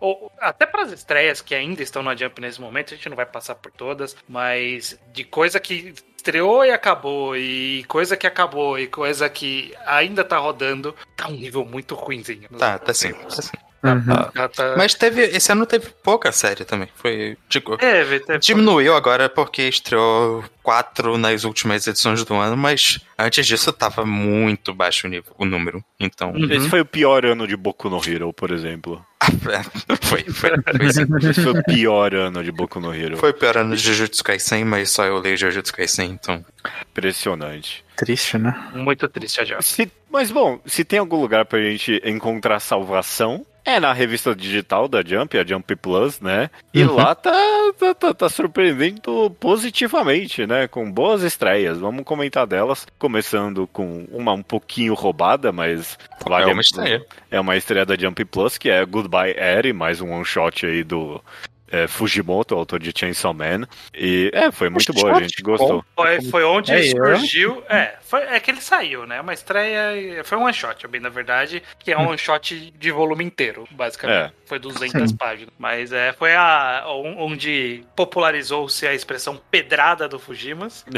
S4: ou até para as estreias que ainda estão na Jump nesse momento, a gente não vai passar por todas, mas de coisa que estreou e acabou e coisa que acabou e coisa que ainda tá rodando, tá um nível muito ruinzinho.
S3: Tá, tá sim. Tá sim.
S2: Uhum.
S4: Tá-
S3: Mas teve. Esse ano teve pouca série também. Foi. Digo,
S4: Teve, teve.
S3: Diminuiu agora porque estreou quatro nas últimas edições do ano, mas antes disso tava muito baixo o, nível, o número. Então.
S4: Uhum.
S1: Esse foi o pior ano de Boku no Hero, por exemplo.
S3: é, foi, foi, foi, sim.
S1: Esse foi o pior ano de Boku no Hero.
S3: Foi o pior ano de Jujutsu Kaisen, mas só eu leio Jujutsu Kaisen, então.
S1: Impressionante.
S2: Triste, né?
S4: Muito triste.
S1: Se- mas bom, se tem algum lugar pra gente encontrar salvação, é na revista digital da Jump, a Jump Plus, né? E
S2: Uhum.
S1: lá tá, tá, tá, tá surpreendendo positivamente, né? Com boas estreias. Vamos comentar delas, começando com uma um pouquinho roubada, mas vale
S3: É uma estreia.
S1: É uma estreia da Jump Plus, que é Goodbye Eri, mais um one shot aí do é, Fujimoto, autor de Chainsaw Man. E é, foi muito boa, a gente gostou.
S4: Foi, foi onde
S2: É,
S4: surgiu. É, foi, é que ele saiu, né? Uma estreia. Foi um one shot, bem na verdade, que é um one shot de volume inteiro, basicamente.
S1: É.
S4: Foi 200 páginas. Mas é, foi a on- onde popularizou-se a expressão pedrada do Fujimas.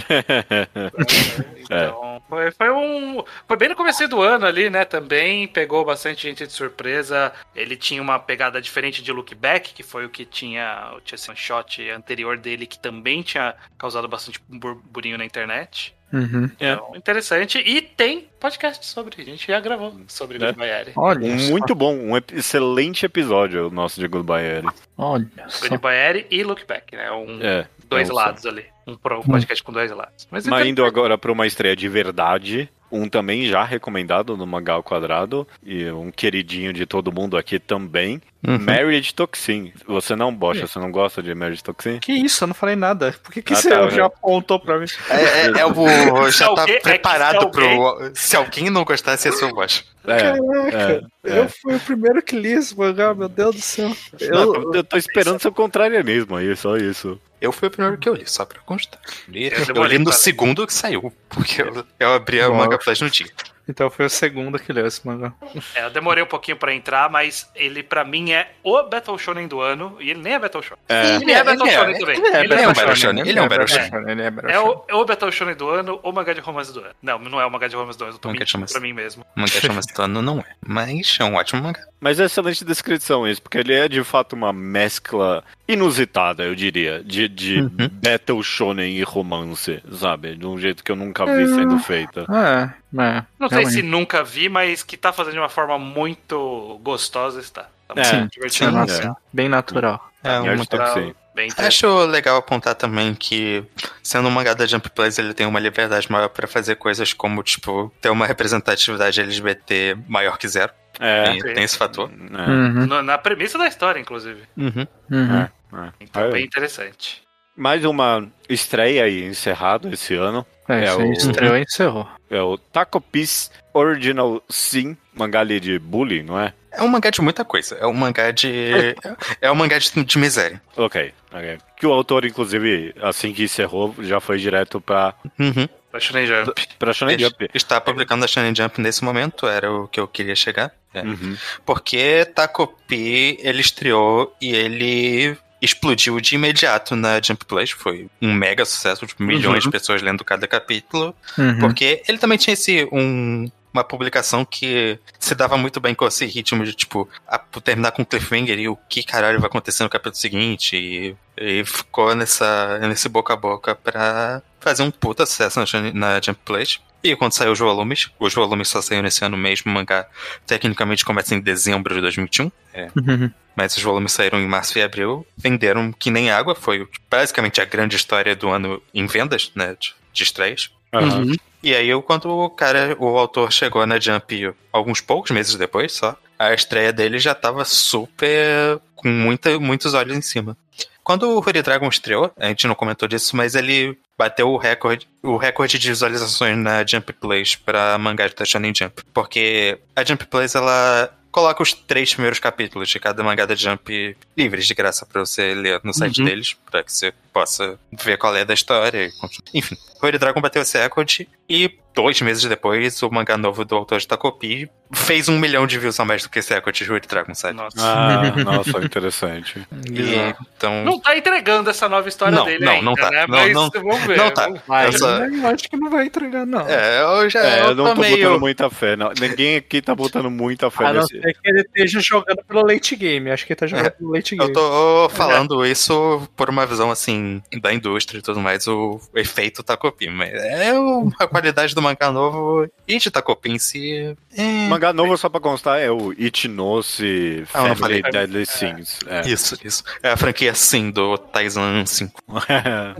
S4: Então, foi, foi um. Foi bem no começo do ano ali, né? Também pegou bastante gente de surpresa. Ele tinha uma pegada diferente de Look Back, que foi o que tinha o tinha esse one shot anterior dele, que também tinha causado bastante burburinho na internet.
S2: Uhum.
S1: É.
S4: Então, interessante. E tem podcast sobre. A gente já gravou sobre
S1: É.
S4: Goodbye.
S2: Olha,
S1: Um
S2: só.
S1: muito bom, um excelente episódio o nosso de Goodbye Eri.
S2: Olha.
S4: Goodbye Eri e Look Back, né? Um,
S1: É,
S4: dois
S1: Não
S4: lados ali. Um um podcast com dois lados. Mas,
S1: Mas
S4: então-
S1: indo agora pra uma estreia de verdade, um também já recomendado no Mangá ao Quadrado, e um queridinho de todo mundo aqui também,
S3: Uhum.
S1: Marriage Toxin. Você não, Bocha, você não gosta de Marriage Toxin?
S2: Que isso, eu não falei nada. Por que, que
S1: Ah,
S2: você
S1: tá,
S2: já
S1: é.
S2: apontou pra mim?
S3: É, é, é o. Já tá
S4: alguém- é
S3: preparado
S4: se
S3: pro. Se alguém não gostasse, ia ser o Bosch.
S1: É,
S2: Caraca,
S1: é, é.
S2: eu fui o primeiro que li esse mangá, meu Deus do céu.
S1: Não,
S2: Eu,
S1: eu tô esperando seu contrarianismo aí, só isso.
S3: Eu fui o primeiro que eu li, só pra constar. Li-
S4: Eu
S3: Eu
S4: demorei
S3: li no segundo que saiu, porque eu, eu abri a
S2: Nossa.
S3: Manga Plus no dia.
S2: Então foi o segundo que leu esse mangá.
S4: É, eu demorei um pouquinho pra entrar, mas ele pra mim é o Battle Shonen do ano, e ele nem é Battle Shonen.
S1: É,
S4: Ele é Battle
S3: ele é,
S4: Shonen também.
S3: ele é
S4: Ele
S3: Battle
S4: é
S3: Shonen, Shonen, ele é um Battle
S2: Shonen. Ele é Battle
S4: É
S2: Shonen.
S4: o, é o Battle Shonen do ano ou o mangá de romance do ano. Não, não é o mangá de romance do ano, eu tô
S3: Mangá de
S4: mentindo
S3: romance.
S4: pra mim mesmo.
S3: O mangá chama Stano não é. Mas é um ótimo mangá.
S1: Mas é excelente descrição isso, porque ele é de fato uma mescla inusitada, eu diria, de, de
S3: Uhum.
S1: Battle Shonen e romance, sabe? De um jeito que eu nunca vi
S2: É.
S1: sendo feita.
S2: É, é.
S4: Não sei se nunca vi, mas que tá fazendo de uma forma muito gostosa está. Tá
S1: É,
S3: sim,
S2: Nossa,
S1: é.
S2: bem natural.
S3: É um mangá.
S4: Bem.
S3: Acho legal apontar também que, sendo um mangá da Jump Plus, ele tem uma liberdade maior pra fazer coisas como, tipo, ter uma representatividade LGBT maior que zero.
S1: É.
S3: Tem, tem esse fator.
S1: é,
S2: Uhum,
S4: No- na premissa da história, inclusive.
S3: Uhum.
S2: uhum.
S1: é, é.
S4: Então,
S1: Ah,
S4: bem interessante.
S1: Mais uma estreia aí encerrado esse ano.
S2: É,
S1: É o-
S2: estreou e encerrou.
S1: É o Taco Piece Original Sim, mangá ali de bullying, não é?
S3: É um mangá de muita coisa. É um mangá de. é um mangá de, de miséria.
S1: Ok, ok. Que o autor, inclusive, assim que encerrou, já foi direto pra,
S3: Uhum.
S4: Da Shonen Jump.
S1: pra Shonen
S3: Ele
S1: Jump.
S3: Está publicando a Shonen Jump nesse momento, era o que eu queria chegar. É.
S1: Uhum.
S3: Porque Takopi, ele estreou e ele explodiu de imediato na Jump Plus. Foi um mega sucesso, tipo, milhões de pessoas lendo cada capítulo.
S2: Uhum.
S3: Porque ele também tinha esse um, uma publicação que se dava muito bem com esse ritmo de, tipo, a, terminar com cliffhanger e o que caralho vai acontecer no capítulo seguinte. E, e ficou nessa, nesse boca a boca pra fazer um puta sucesso na, na Jump Plus. E quando saiu os volumes, os volumes só saíram nesse ano mesmo, o mangá tecnicamente começa em dezembro de 2021. É,
S2: Uhum.
S3: mas os volumes saíram em março e abril, venderam que nem água, foi basicamente a grande história do ano em vendas, né, de, de estreias.
S1: Aham.
S2: Uhum.
S3: E aí, quando o cara, o autor chegou na Jump alguns poucos meses depois só, a estreia dele já tava super. com muita, muitos olhos em cima. Quando o Holy Dragon estreou, a gente não comentou disso, mas ele bateu o recorde, o recorde de visualizações na Jump Plays pra mangá da Shonen Jump. Porque a Jump Plays, ela coloca os três primeiros capítulos de cada mangá da Jump livres de graça pra você ler no site
S2: Uhum.
S3: deles, pra que você possa ver qual é da história. Enfim, Holy Dragon bateu esse recorde e dois meses depois o mangá novo do autor de Takopi fez um milhão de views a mais do que esse recorde de Holy Dragon, sabe?
S4: Nossa.
S1: Ah, nossa, interessante.
S3: E, então...
S4: Não tá entregando essa nova história
S3: Não,
S4: dele
S3: não,
S4: ainda,
S3: não tá.
S4: né?
S3: Não,
S4: Mas
S3: não-
S4: vamos ver.
S3: não tá. Eu só-
S2: eu acho que não vai entregar, não.
S3: É, eu já
S1: É, eu não
S3: tô meio...
S1: botando muita fé. Não. Ninguém aqui tá botando muita fé
S2: A não
S1: nesse.
S2: ser que ele esteja jogando pelo late game. Acho que ele tá jogando
S3: É,
S2: pelo late
S3: Eu
S2: game.
S3: tô falando isso por uma visão, assim, da indústria e tudo mais, o efeito Takopi. Mas é o- a qualidade do mangá novo e de Takopi em si... É...
S1: Mangá novo, só pra constar, é o Itinose
S3: Ah,
S1: Family
S3: falei.
S1: Deadly Sins. É.
S3: Isso, isso. É a franquia, sim, do Taizan 5.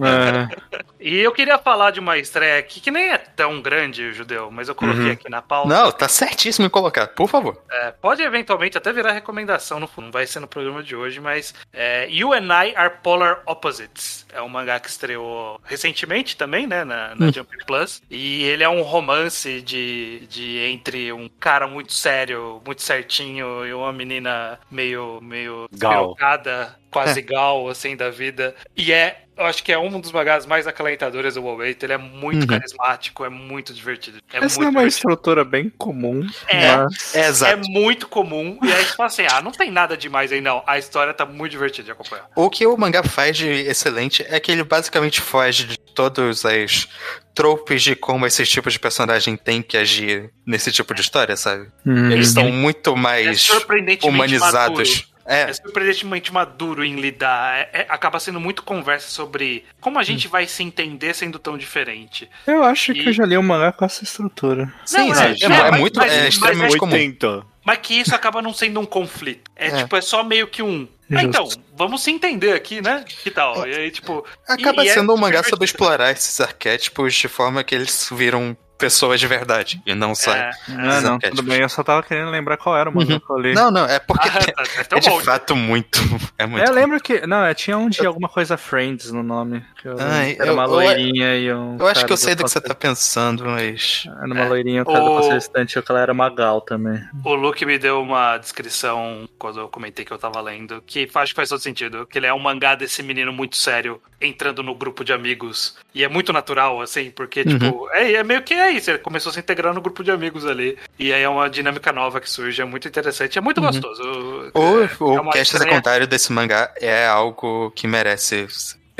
S2: É.
S4: E eu queria falar de uma estreia aqui que nem é tão grande, Judeu, mas eu coloquei
S3: Uhum.
S4: aqui na pauta.
S3: Não, tá certíssimo em colocar, por favor.
S4: É, pode eventualmente até virar recomendação, no, não vai ser no programa de hoje, mas é, You and I Are Polar Opposites. É um mangá que estreou recentemente também, né, na, na Jump Plus. E ele é um romance de, de entre um cara muito sério, muito certinho, e uma menina meio, meio
S1: Gal.
S4: Quase gal, assim, da vida. E é eu acho que é um dos mangás mais acalentadores do Wall Ele é muito
S3: Uhum.
S4: carismático, é muito divertido. É
S2: Essa é
S4: muito
S2: uma
S4: divertido.
S2: estrutura bem comum.
S4: É.
S2: mas-
S3: É
S4: É
S3: exato.
S4: muito comum. E aí você fala assim: ah, não tem nada demais aí, não. A história tá muito divertida de acompanhar.
S3: O que o mangá faz de excelente é que ele basicamente foge de todos as tropes de como esse tipo de personagem tem que agir nesse tipo de história, sabe?
S2: Hum.
S3: Eles são muito
S4: É
S3: mais
S4: surpreendentemente
S3: humanizados.
S4: maduro.
S3: É,
S4: É surpreendentemente maduro em lidar. É- é- acaba sendo muito conversa sobre como a gente vai se entender sendo tão diferente.
S2: Eu acho que
S4: E-
S2: eu já li um mangá com essa estrutura.
S3: sim,
S4: Não,
S3: sim,
S4: é,
S3: é,
S4: é,
S3: é
S4: mas-
S3: muito,
S4: mas-
S3: é
S4: mas
S3: extremamente comum.
S1: 80.
S4: Mas que isso acaba não sendo um conflito. É,
S3: É.
S4: tipo, é só meio que um. Ah, então, vamos se entender aqui, né? Que tal? E aí, tipo.
S3: Acaba
S4: e- e é
S3: sendo um mangá sobre explorar esses arquétipos de forma que eles viram pessoas de verdade e não só.
S4: É.
S2: Não, não,
S3: arquétipos.
S2: tudo bem. Eu só tava querendo lembrar qual era o mangá que eu li.
S3: Não, não, é porque
S4: Ah, tá, tá, tá
S3: é de fato muito. É muito.
S2: É, eu lembro que. Não, é, tinha um de alguma coisa Friends no nome. Que eu,
S3: Ai,
S2: era
S3: eu-
S2: uma
S3: eu-
S2: loirinha e um.
S3: Eu acho que eu sei do que você tá pensando, mas.
S2: Era uma
S4: É.
S2: loirinha, o cara do
S4: O-
S2: passeio distante, que ela era uma gal também.
S4: O Luke me deu uma descrição quando eu comentei que eu tava lendo, que acho que faz todo sentido. Que ele é um mangá desse menino muito sério, entrando no grupo de amigos. E é muito natural, assim, porque,
S3: Uhum.
S4: tipo, é, é meio que é isso. Ele começou a se integrar no grupo de amigos ali. E aí é uma dinâmica nova que surge, é muito interessante, é muito gostoso.
S3: O,
S4: é,
S3: o
S4: é
S3: cast
S4: estranha-
S3: secundário desse mangá é algo que merece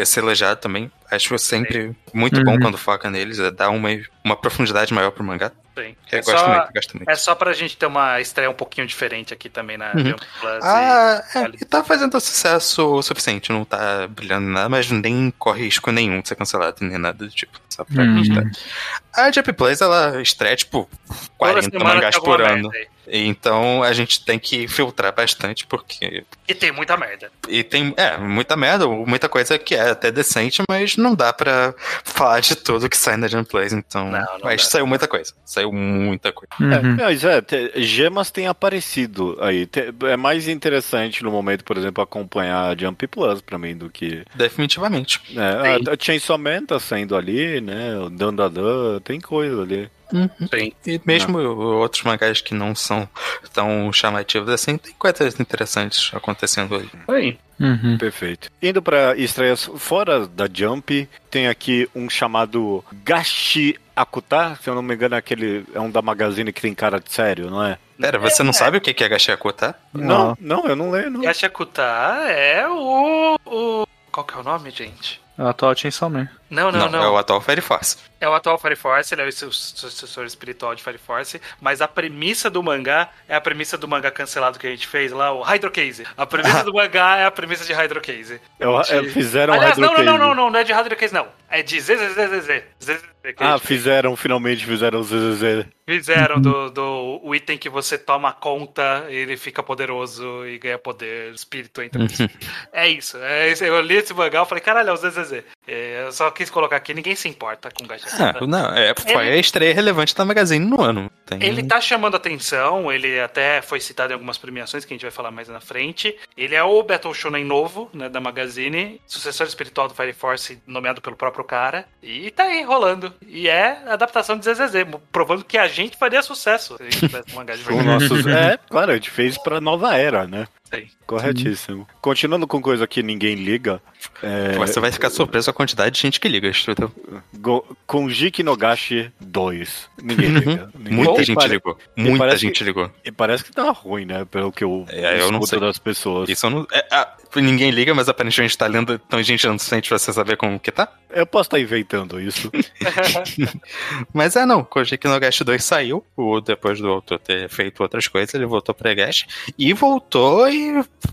S3: ser elogiado também. Acho sempre muito bom
S2: Uhum.
S3: quando foca neles, é dar uma, uma profundidade maior pro mangá.
S4: Sim.
S3: Eu
S4: É
S3: gosto
S4: só-
S3: muito, gosto muito.
S4: É só pra gente ter uma estreia um pouquinho diferente aqui também na
S3: Uhum.
S4: Plus. e-
S3: Ah, é,
S4: vale.
S3: e tá fazendo sucesso o suficiente, não tá brilhando nada, mas nem corre risco nenhum de ser cancelado, nem nada do tipo, só pra
S2: Uhum.
S3: acreditar. A Jump Plays, ela estreia, tipo,
S4: Toda
S3: 40
S4: semana
S3: mangás por ano.
S4: aí.
S3: Então a gente tem que filtrar bastante, porque
S4: E tem muita merda.
S3: E tem, é, muita merda, muita coisa que é até decente, mas não dá pra falar de tudo que sai na Jump Plays, então.
S4: Não, não
S3: mas
S4: dá.
S3: saiu muita coisa. Saiu muita coisa.
S1: É,
S2: Uhum.
S1: mas é, te- gemas têm aparecido aí. Te- é mais interessante no momento, por exemplo, acompanhar a Jump Plus pra mim do que.
S3: Definitivamente.
S1: É, a, a Chainsaw Man tá saindo ali, né? O Dandadan, tem coisa ali.
S4: Sim.
S3: E mesmo outros mangás que não são tão chamativos assim, tem coisas interessantes acontecendo ali.
S4: Aí.
S2: Uhum.
S1: Perfeito. Indo pra estreias fora da Jump, tem aqui um chamado Gashi Akuta, se eu não me engano, é aquele é um da Magazine que tem cara de sério, não é?
S3: Pera, você não sabe o que é Gashaku, tá?
S1: Não, não, eu não leio, não.
S4: Yashakuta é o, o. Qual que é o nome, gente?
S2: É o atual Chainsaw Man.
S4: Não, não, não.
S3: é o atual Fairy Force.
S4: É o atual Fire Force, ele é o su- sucessor espiritual de Fire Force, mas a premissa do mangá é a premissa do mangá cancelado que a gente fez lá, o Hydro Case. A premissa do mangá é a premissa de Hydro Case.
S1: Eu, eu- fizeram
S4: Aliás, não, não,
S1: Hydro
S4: não, não,
S1: Case.
S4: não, não é de Hydro Case, não. É de ZZZZZ. ZZZ, que a
S1: Ah, fizeram, finalmente fizeram o ZZZ.
S4: Fizeram do, do o item que você toma conta, ele fica poderoso e ganha poder, o espírito entra. no espírito. é isso. É isso. Eu li esse mangá e falei, caralho, é o ZZZ. É, eu só quis colocar aqui, ninguém se importa com o Gacha.
S3: Ah, não, é, foi
S4: Ele-
S3: a estreia relevante da Magazine no ano. Tem...
S4: Ele tá chamando atenção, ele até foi citado em algumas premiações que a gente vai falar mais na frente. Ele é o Battle Shonen novo, né, da Magazine, sucessor espiritual do Fire Force, nomeado pelo próprio cara. E tá aí, rolando. E é adaptação de ZZZ, provando que a gente faria sucesso se a gente tivesse um mangá de verdade.
S1: nossos... É, claro, a gente fez pra nova era, né?
S4: Sim.
S1: Corretíssimo. Continuando com coisa que ninguém liga. É,
S3: Você vai ficar surpreso com a quantidade de gente que liga, entendeu?
S1: Go... Konjiki Nogashi 2. Ninguém liga. Ninguém
S3: Muita
S1: liga.
S3: gente
S1: Pare-
S3: ligou.
S1: e
S3: Muita
S1: parece
S3: gente
S1: que-
S3: ligou.
S1: E parece que tá ruim, né? Pelo que eu,
S3: É, eu não
S1: escuto
S3: sei.
S1: das pessoas.
S3: Isso eu não. é, ah, ninguém liga, mas aparentemente tá lendo tão gente inocente pra você saber como que tá.
S1: Eu posso estar inventando isso.
S3: Mas é não, Kojiki no Gash 2 saiu, o, depois do autor ter feito outras coisas, ele voltou pra Gash e voltou e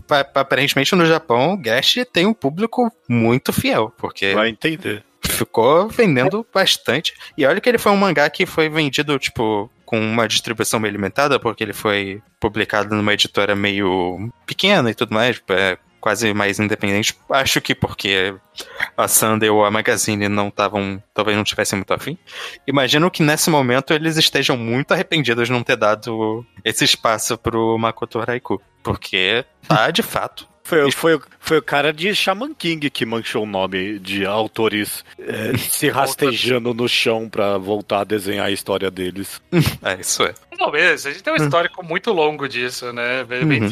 S3: pa- pa- aparentemente no Japão, Gash tem um público muito fiel, porque
S1: Vai entender.
S3: ficou vendendo bastante. E olha que ele foi um mangá que foi vendido, tipo, com uma distribuição meio limitada, porque ele foi publicado numa editora meio pequena e tudo mais, é, quase mais independente. Acho que porque a Sunday ou a Magazine não estavam, talvez não tivessem muito afim. Imagino que nesse momento eles estejam muito arrependidos de não ter dado esse espaço pro Makoto Raiku, porque tá de fato
S1: Foi, foi, foi o cara de Shaman King que manchou o nome de autores é, se rastejando no chão pra voltar a desenhar a história deles.
S3: É, isso é.
S4: Talvez, a gente tem um histórico muito longo disso, né? Bem
S3: Uhum.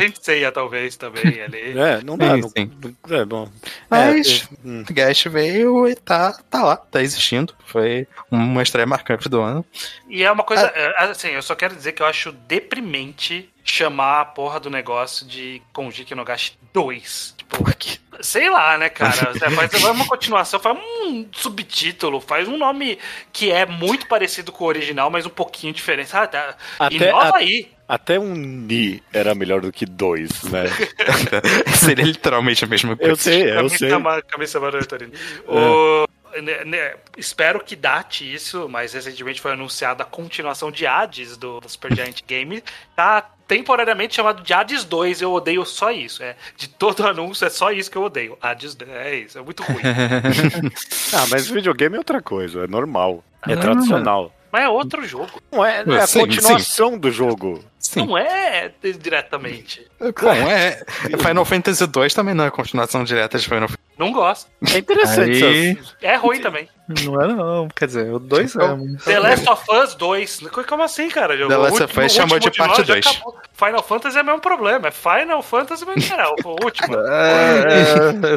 S4: Talvez, também ali.
S1: É, não dá.
S3: Sim,
S1: não-
S3: sim.
S1: É, bom.
S3: Mas
S1: É, hum.
S3: Gash veio e tá, tá lá, tá existindo. Foi uma estreia marcante do ano.
S4: E é uma coisa, é, assim, eu só quero dizer que eu acho deprimente chamar a porra do negócio de Konjiki no Gashi 2. Tipo, sei lá, né, cara? Você faz uma continuação, faz um subtítulo, faz um nome que é muito parecido com o original, mas um pouquinho diferente. Ah, tá.
S1: Até
S4: Inova
S1: a-
S4: aí.
S1: Até um Ni era melhor do que dois, né?
S3: Seria literalmente a mesma coisa.
S1: Eu sei, eu sei.
S4: Camisa Marutorino. O... né, né, espero que date isso, mas recentemente foi anunciada a continuação de Hades do, do Super Giant Game. Tá temporariamente chamado de Hades 2. Eu odeio só isso. É, de todo anúncio, é só isso que eu odeio. Hades 2. É isso, é muito ruim.
S1: ah, mas videogame é outra coisa, é normal. É tradicional.
S4: Mas é outro jogo.
S1: Não é, é a sim, continuação sim. do jogo.
S4: Sim. Não é diretamente.
S3: Bom, é. Final Fantasy 2 também não é continuação direta de Final Fantasy.
S4: Não gosto.
S1: É interessante. Aí...
S4: É ruim também.
S2: Não é não, quer dizer, o 2 é.
S4: The Last of Us 2. Como assim, cara?
S3: The Last of Us chamou de parte 2.
S4: Final Fantasy é o mesmo problema. É Final Fantasy, mas não, o último.
S2: É, é, é,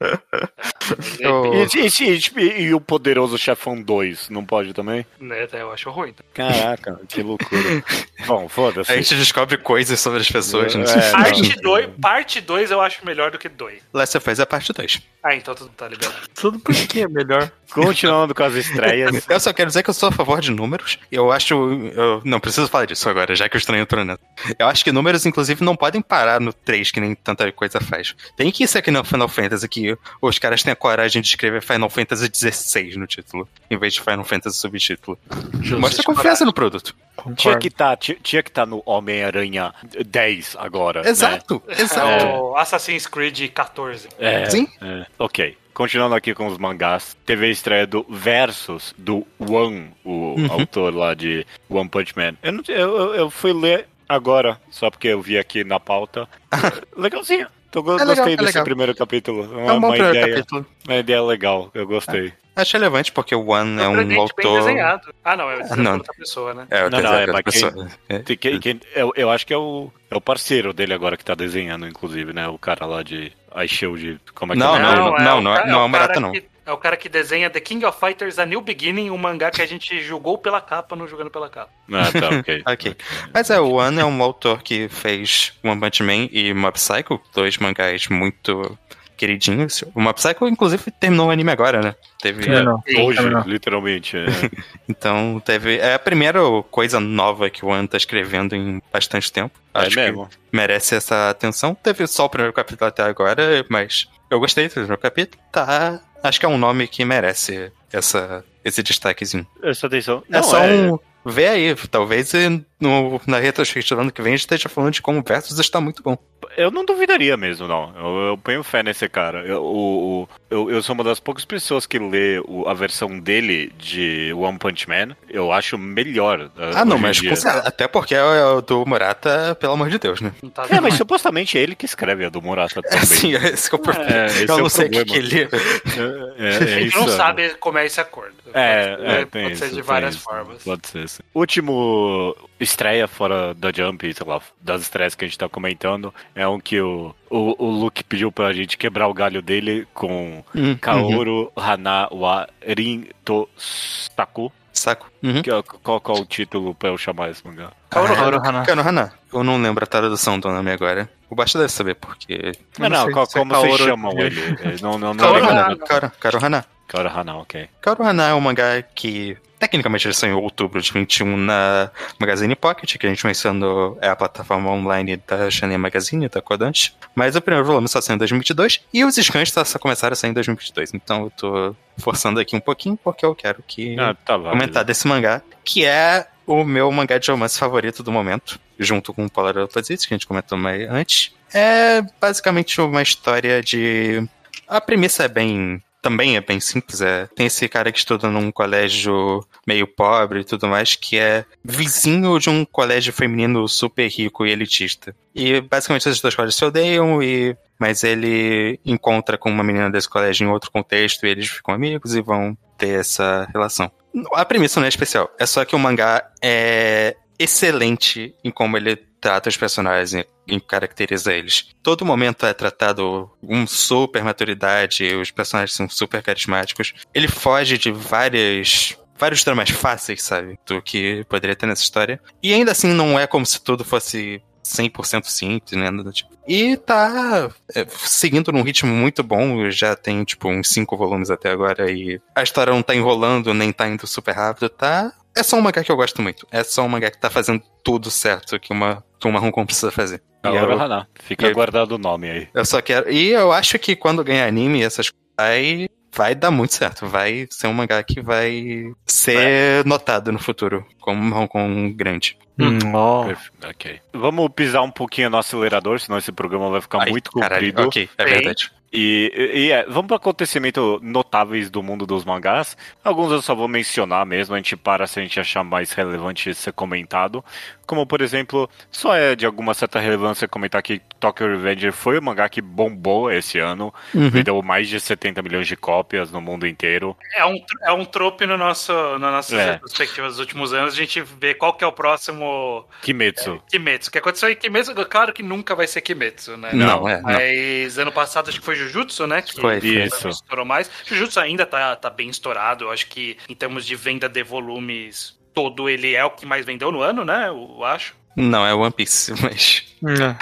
S1: e, e, e, o poderoso chefão 2, não pode também?
S4: Né, eu acho ruim.
S1: Caraca, que loucura. Bom, foda-se.
S3: A gente descobre coisas sobre as pessoas. É,
S4: é, parte 2 parte dois eu acho melhor do que 2.
S3: Last of Us é parte 2.
S4: Ah, então tudo tá liberado.
S2: Tudo por que é melhor?
S1: Continuando com as estreias.
S3: eu só quero dizer que eu sou a favor de números. Eu acho. Eu não preciso falar disso agora, já que eu estou entrando nessa. Eu acho que números, inclusive, não podem parar no 3, que nem tanta coisa faz. Tem que ser aqui no Final Fantasy que os caras têm a coragem de escrever Final Fantasy XVI no título, em vez de Final Fantasy subtítulo. Mostra confiança no produto.
S1: Tinha que estar tá, tinha que estar tá no Homem-Aranha 10 agora.
S3: Exato,
S1: né?
S3: exato.
S4: É o Assassin's Creed 14.
S1: É,
S3: Sim.
S1: É. Ok. Continuando aqui com os mangás, teve a estreia do Versus, do One, o uhum. autor lá de One Punch Man. Eu, não, eu, eu fui ler agora, só porque eu vi aqui na pauta. Legalzinho. Tô, é gostei legal, é desse primeiro capítulo. Uma, é um uma ideia, capítulo. Uma ideia legal, eu gostei.
S3: É. Acho relevante porque o One é, é um autor.
S4: Desenhado. Ah, não, é não. outra pessoa, né? É,
S1: não, não, é, mas quem, é. Quem, quem, eu, eu acho que é o, é o parceiro dele agora que tá desenhando, inclusive, né? O cara lá de iShield. Como é que
S3: não,
S1: é?
S3: Não, não, não, não, não, é, não é o Murata, não.
S4: É o cara que desenha The King of Fighters A New Beginning, um mangá que a gente julgou pela capa, não jogando pela capa.
S1: Ah, tá, ok.
S3: ok. Mas é, o One é um autor que fez One Punch Man e Mob Psycho, dois mangás muito queridinhos. O Mob Psycho, inclusive, terminou o anime agora, né?
S1: Teve. É, hoje, literalmente. É.
S3: então, teve. É a primeira coisa nova que o One tá escrevendo em bastante tempo.
S1: É Acho é mesmo.
S3: merece essa atenção. Teve só o primeiro capítulo até agora, mas eu gostei do primeiro capítulo. Tá acho que é um nome que merece essa, esse destaquezinho.
S1: Essa atenção.
S3: É Não, só é... um. Vê aí, talvez no, na retrospectiva ano que vem a gente esteja falando de como o Versus está muito bom.
S1: Eu não duvidaria mesmo, não. Eu, eu ponho fé nesse cara. Eu, o, eu, eu sou uma das poucas pessoas que lê o, a versão dele de One Punch Man. Eu acho melhor.
S3: Ah, não, mas até porque é o do Murata, pelo amor de Deus, né?
S1: Tá é, mas supostamente é ele que escreve a do Murata também. É,
S3: sim, esse é o problema. É, eu não é sei o que, que ele. É,
S4: é, a gente não sabe como é esse acordo.
S1: É, pode, é,
S4: pode ser de várias isso, formas.
S1: Pode ser. Sim. Último estreia fora da Jump, sei lá, das estreias que a gente tá comentando, é um que o, o, o Luke pediu pra gente quebrar o galho dele com uhum. Kaoru Hana wa Saku.
S3: Saco.
S1: Uhum. Que, qual, qual é o título pra eu chamar esse mangá?
S3: Kaoru Hana. Kaoru Hana. Eu não lembro a tradução do nome agora. O Basta deve saber, porque...
S1: Não, não, qual, como vocês chamam ele? Não, não, não,
S3: Kaoru Hana. Kaoru Hana.
S1: Kaoru Hana, ok.
S3: Kaoru Hana é um mangá que Tecnicamente eles são em outubro de 21 na Magazine Pocket, que a gente mencionou é a plataforma online da Shonen Magazine, da Kodansha. Mas o primeiro volume só saiu em 2022 e os scans só começaram a sair em 2022. Então eu tô forçando aqui um pouquinho porque eu quero que ah, tá comentar desse mangá, que é o meu mangá de romance favorito do momento, junto com o Polar Opposites, que a gente comentou mais antes. É basicamente uma história de. A premissa é bem também é bem simples. É, tem esse cara que estuda num colégio meio pobre e tudo mais, que é vizinho de um colégio feminino super rico e elitista. E basicamente esses dois colégios se odeiam, e, mas ele encontra com uma menina desse colégio em outro contexto e eles ficam amigos e vão ter essa relação. A premissa não é especial, é só que o mangá é excelente em como ele trata os personagens e caracteriza eles. Todo momento é tratado com super maturidade, os personagens são super carismáticos. Ele foge de várias vários dramas fáceis, sabe? Do que poderia ter nessa história. E ainda assim não é como se tudo fosse 100% simples, né? Tipo. E tá é, seguindo num ritmo muito bom. Já tem, tipo, uns cinco volumes até agora. E a história não tá enrolando, nem tá indo super rápido. Tá é só um mangá que eu gosto muito. É só um mangá que tá fazendo tudo certo que uma turma Hong Kong precisa fazer. E
S1: hora,
S3: eu,
S1: Haná. Fica
S3: e-
S1: guardado o nome aí.
S3: eu só quero. E eu acho que quando ganhar anime, essas coisas, vai, vai dar muito certo. Vai ser um mangá que vai ser notado no futuro como um Hong Kong grande.
S2: Hum, ó.
S1: Perfe- Ok. Vamos pisar um pouquinho no acelerador, senão esse programa vai ficar
S3: Ai,
S1: muito
S3: caralho,
S1: comprido.
S3: ok, é
S4: Sim.
S3: verdade.
S1: E, e- é, vamos para acontecimentos notáveis do mundo dos mangás. Alguns eu só vou mencionar mesmo, a gente para se a gente achar mais relevante ser comentado. Como, por exemplo, só é de alguma certa relevância comentar que Tokyo Revenger foi o mangá que bombou esse ano.
S3: Uhum.
S1: Vendeu mais de 70 milhões de cópias no mundo inteiro.
S4: É um, é um trope no nosso, na nossa
S1: É.
S4: perspectiva dos últimos anos, a gente vê qual que é o próximo
S1: Kimetsu.
S4: Kimetsu. O que aconteceu em Kimetsu, claro que nunca vai ser Kimetsu, né?
S3: Não, é, não.
S4: Mas ano passado acho que foi Jujutsu, né? Que
S3: Foi,
S1: foi. Isso.
S4: estourou mais. Jujutsu ainda tá, tá bem estourado. Eu acho que em termos de venda de volumes, todo ele é o que mais vendeu no ano, né? Eu acho.
S3: Não, é One Piece, mas.
S4: É.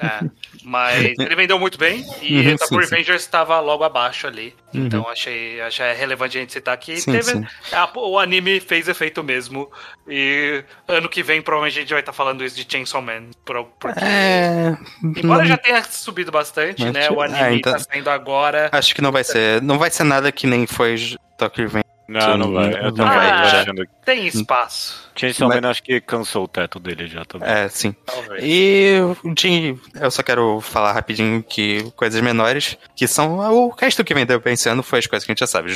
S4: É. Mas ele vendeu muito bem e
S3: Uhum,
S4: Tokyo
S3: sim,
S4: Revengers estava logo abaixo ali.
S3: Uhum.
S4: Então achei, achei relevante a gente citar aqui.
S3: Sim,
S4: Teve,
S3: sim.
S4: a- o anime fez efeito mesmo. E ano que vem provavelmente a gente vai estar falando isso de Chainsaw Man. por- Porque,
S3: É.
S4: embora
S3: não-
S4: já tenha subido bastante,
S3: Mas,
S4: né? O anime
S3: ah, então-
S4: tá saindo agora.
S3: Acho que não vai ser. Não vai ser nada que nem foi Tokyo Revenge.
S1: Não, não vai. Eu também achando que
S4: Tem espaço.
S1: Chainsaw
S3: Mas-
S1: Man acho que cansou o teto dele já também.
S3: É, sim.
S4: Talvez.
S3: E de, eu só quero falar rapidinho que coisas menores, que são o resto que vendeu bem esse ano foi as coisas que a gente já sabe,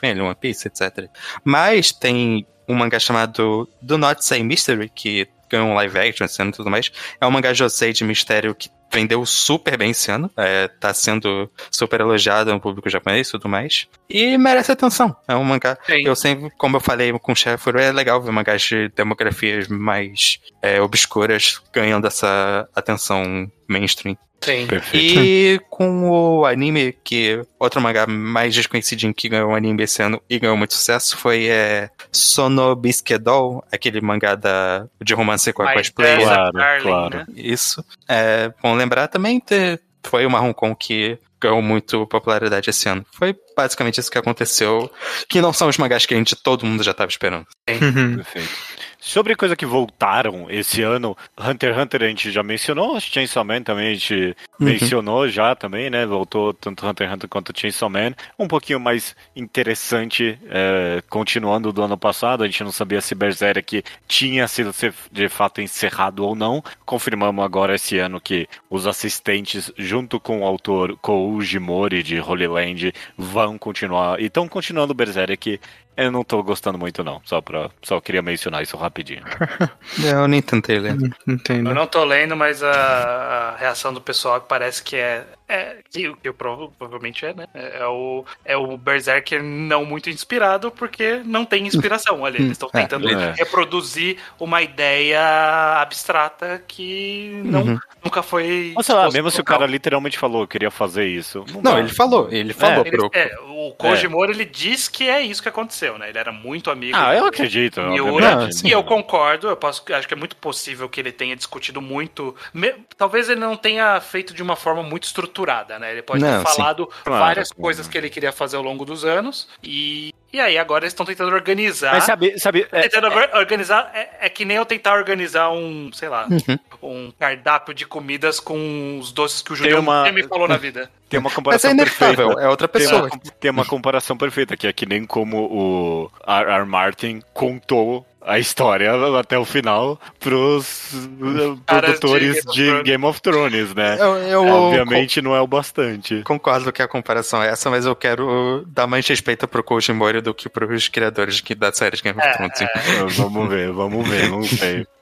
S3: Family, One Piece, etc. Mas tem um mangá chamado Do Not Say Mystery, que ganhou um live action esse ano e tudo mais. É um mangá josei de mistério que vendeu super bem esse ano. É, tá sendo super elogiado no público japonês e tudo mais. E merece atenção. É um mangá.
S4: Sim.
S3: Eu sempre, como eu falei com o Sheffield, é legal ver mangás de demografias mais é, obscuras ganhando essa atenção mainstream.
S4: Sim.
S1: Perfeito.
S3: E com o anime, que outro mangá mais desconhecidinho que ganhou um anime esse ano e ganhou muito sucesso foi é, Sono Bisquedol, aquele mangá da, de romance com a cosplay.
S1: Claro,
S4: Darling,
S1: claro.
S4: né?
S3: Isso. É bom lembrar também que foi uma Hong Kong que ganhou muito popularidade esse ano. Foi basicamente isso que aconteceu, que não são os mangás que a gente, todo mundo já estava esperando.
S2: Uhum.
S1: Perfeito. Sobre coisa que voltaram esse ano, Hunter x Hunter a gente já mencionou, Chainsaw Man também a gente
S3: Uhum.
S1: mencionou já também, né? Voltou tanto Hunter x Hunter quanto Chainsaw Man. Um pouquinho mais interessante, é, continuando do ano passado, a gente não sabia se Berserk tinha sido de fato encerrado ou não. Confirmamos agora esse ano que os assistentes, junto com o autor Kouji Mori de Holy Land, vão continuar, e estão continuando Berserk. Eu não tô gostando muito não, só pra, só queria mencionar isso rapidinho.
S3: Eu nem tentei ler.
S2: Entendo.
S4: Eu não tô lendo, mas a, a reação do pessoal parece que é. é que, o que eu prova- provavelmente é, né? É, é o, é o Berserker não muito inspirado, porque não tem inspiração ali. Eles estão
S3: É,
S4: tentando
S1: é.
S4: reproduzir uma ideia abstrata que não,
S3: Uhum.
S4: nunca foi.
S1: Ou sei lá, mesmo se o cara literalmente falou, eu queria fazer isso.
S3: Não,
S1: dá.
S3: ele falou, ele falou
S1: É,
S4: Ele- é, o Koji Mori, ele diz que é isso que aconteceu, né? Ele era muito amigo.
S1: Ah, eu acredito.
S4: Miura,
S3: sim.
S4: e eu concordo, eu posso, acho que é muito possível que ele tenha discutido muito. me- talvez ele não tenha feito de uma forma muito estruturada, né? Ele pode
S3: Não,
S4: ter
S3: sim.
S4: falado
S1: Claro,
S4: várias
S1: sim.
S4: coisas que ele queria fazer ao longo dos anos. E, e aí agora eles estão tentando organizar.
S1: Mas sabe, sabe é,
S4: Tentando or- organizar é, é que nem eu tentar organizar um, sei lá,
S3: Uhum.
S4: um cardápio de comidas com os doces que o
S1: Tem
S4: Julião
S1: uma-
S4: me falou na vida.
S1: tem uma
S3: Mas é
S1: comparação
S3: inevitável,
S1: perfeita.
S3: é outra
S1: Tem
S3: pessoa.
S1: uma, tem uma comparação perfeita, que é que nem como o R. R. Martin contou a história até o final pros uh,
S4: Caras de
S1: produtores
S4: Game of
S1: de
S4: Thrones.
S1: Game of Thrones, né?
S3: Eu, eu
S1: Obviamente não é o bastante.
S3: con- concordo que a comparação é essa, mas eu quero dar mais respeito pro Koji Mori do que pros criadores que, da série de Game of
S4: É,
S3: Thrones. sim.
S1: vamos ver, vamos ver, não sei.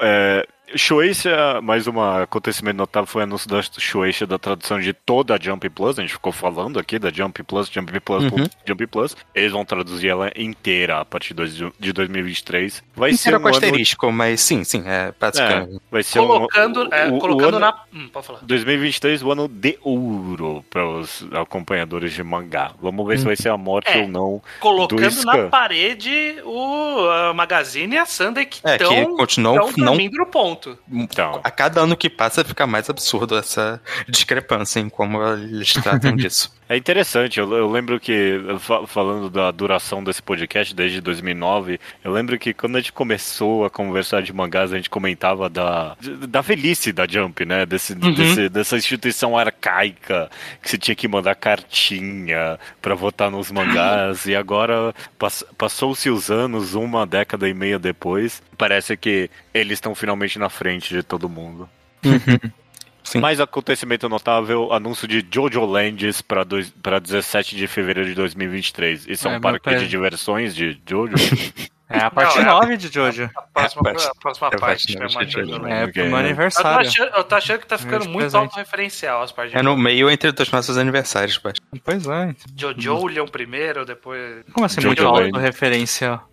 S1: É, Shueisha, mais um acontecimento notável foi o anúncio da Shueisha da tradução de toda a Jump Plus. A gente ficou falando aqui da Jump Plus, Jump Plus,
S3: Uhum.
S1: Jump Plus. Eles vão traduzir ela inteira a partir de 2023. Vai ser
S3: Inteira
S1: um
S3: com
S1: ano,
S3: asterisco, mas sim, sim, é basicamente.
S1: é, vai ser
S4: Colocando,
S1: um,
S4: é,
S1: o- o
S4: colocando
S1: ano-
S4: na. Hum, pode falar.
S1: 2023, o ano de ouro para os acompanhadores de mangá. Vamos ver se vai ser a morte
S4: É.
S1: ou não.
S4: colocando
S1: do
S4: na parede o a Magazine e a Sunday que
S3: É, que continuam não
S4: dormindo no ponto.
S1: Então,
S3: A cada ano que passa fica mais absurdo essa discrepância em como eles tratam disso.
S1: É interessante, eu, eu lembro que, fa- falando da duração desse podcast desde 2009, eu lembro que quando a gente começou a conversar de mangás, a gente comentava da, da velhice da Jump, né? Desse, desse- dessa instituição arcaica, que você tinha que mandar cartinha pra votar nos mangás, e agora pass- passou-se os anos, uma década e meia depois, parece que eles estão finalmente na frente de todo mundo.
S5: Sim.
S1: Mais acontecimento notável, anúncio de Jojo Lands para dois- para 17 de fevereiro de 2023. Isso é,
S2: É,
S1: um parque de diversões de Jojo?
S2: É a parte
S4: Não, é-
S2: 9 de Jojo.
S4: A próxima,
S3: É, parte-
S4: a próxima
S3: é
S4: parte
S3: parte
S4: chama
S3: de
S4: Jojo
S3: Jojo.
S4: Land.
S2: É pro meu
S1: né?
S4: Eu tô,
S2: aniversário.
S4: achando, eu tô achando que tá ficando muito
S2: presente.
S4: autorreferencial as partes
S3: É no meio entre os nossos aniversários, Paty.
S2: Pois é.
S4: Jojo Leon primeiro, depois.
S2: Como assim,
S1: Jojo
S2: muito
S1: Land.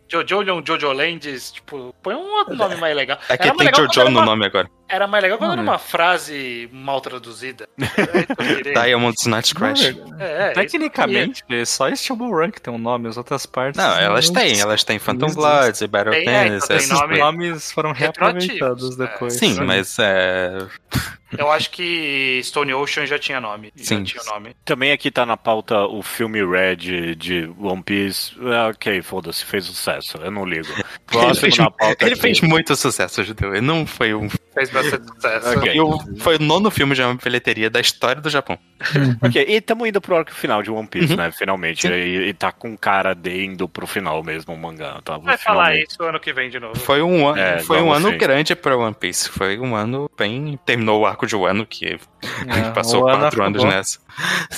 S4: Jojo Leon, Jojo Lands, tipo, põe um outro nome mais legal.
S3: É que
S4: Era mais
S3: tem
S4: legal quando
S3: Jojo
S4: era
S3: no
S4: uma-
S3: nome agora.
S4: Era mais legal quando era
S2: Olha.
S4: uma frase mal traduzida. É, eu
S3: Diamond's Night Crash.
S4: É, é,
S2: Tecnicamente, só Stable Run que tem um nome, as outras partes.
S3: Não, elas têm. Elas têm Phantom. Bloods e Battle
S4: é,
S3: Tennis.
S4: então
S2: Esses nomes foram reaproveitados
S4: é.
S2: depois.
S3: Sim, mas é.
S4: Eu acho que Stone Ocean já tinha nome.
S3: Sim.
S4: Já tinha nome.
S1: Também aqui tá na pauta o filme Red de One Piece. Ah, ok, foda-se, fez sucesso, eu não ligo.
S3: Ele
S1: Próximo
S3: fez,
S1: na pauta
S3: ele
S1: aqui.
S3: fez muito sucesso, Judeu. Ele não foi um.
S4: Fez bastante sucesso.
S1: Ok.
S3: Foi o, foi o nono filme de uma bilheteria da história do Japão.
S1: Ok, e estamos indo pro arco final de One Piece,
S3: Uhum.
S1: né? Finalmente. E, e tá com cara de indo pro final mesmo o mangá. Tá,
S4: Vai falar
S1: finalmente.
S4: isso ano que vem de novo.
S3: Foi um, ano
S1: É,
S3: foi um ano
S1: sim.
S3: grande pra One Piece. Foi um ano bem. Terminou o arco de Wano, que
S2: É,
S3: passou quatro anos
S2: acabou.
S3: nessa.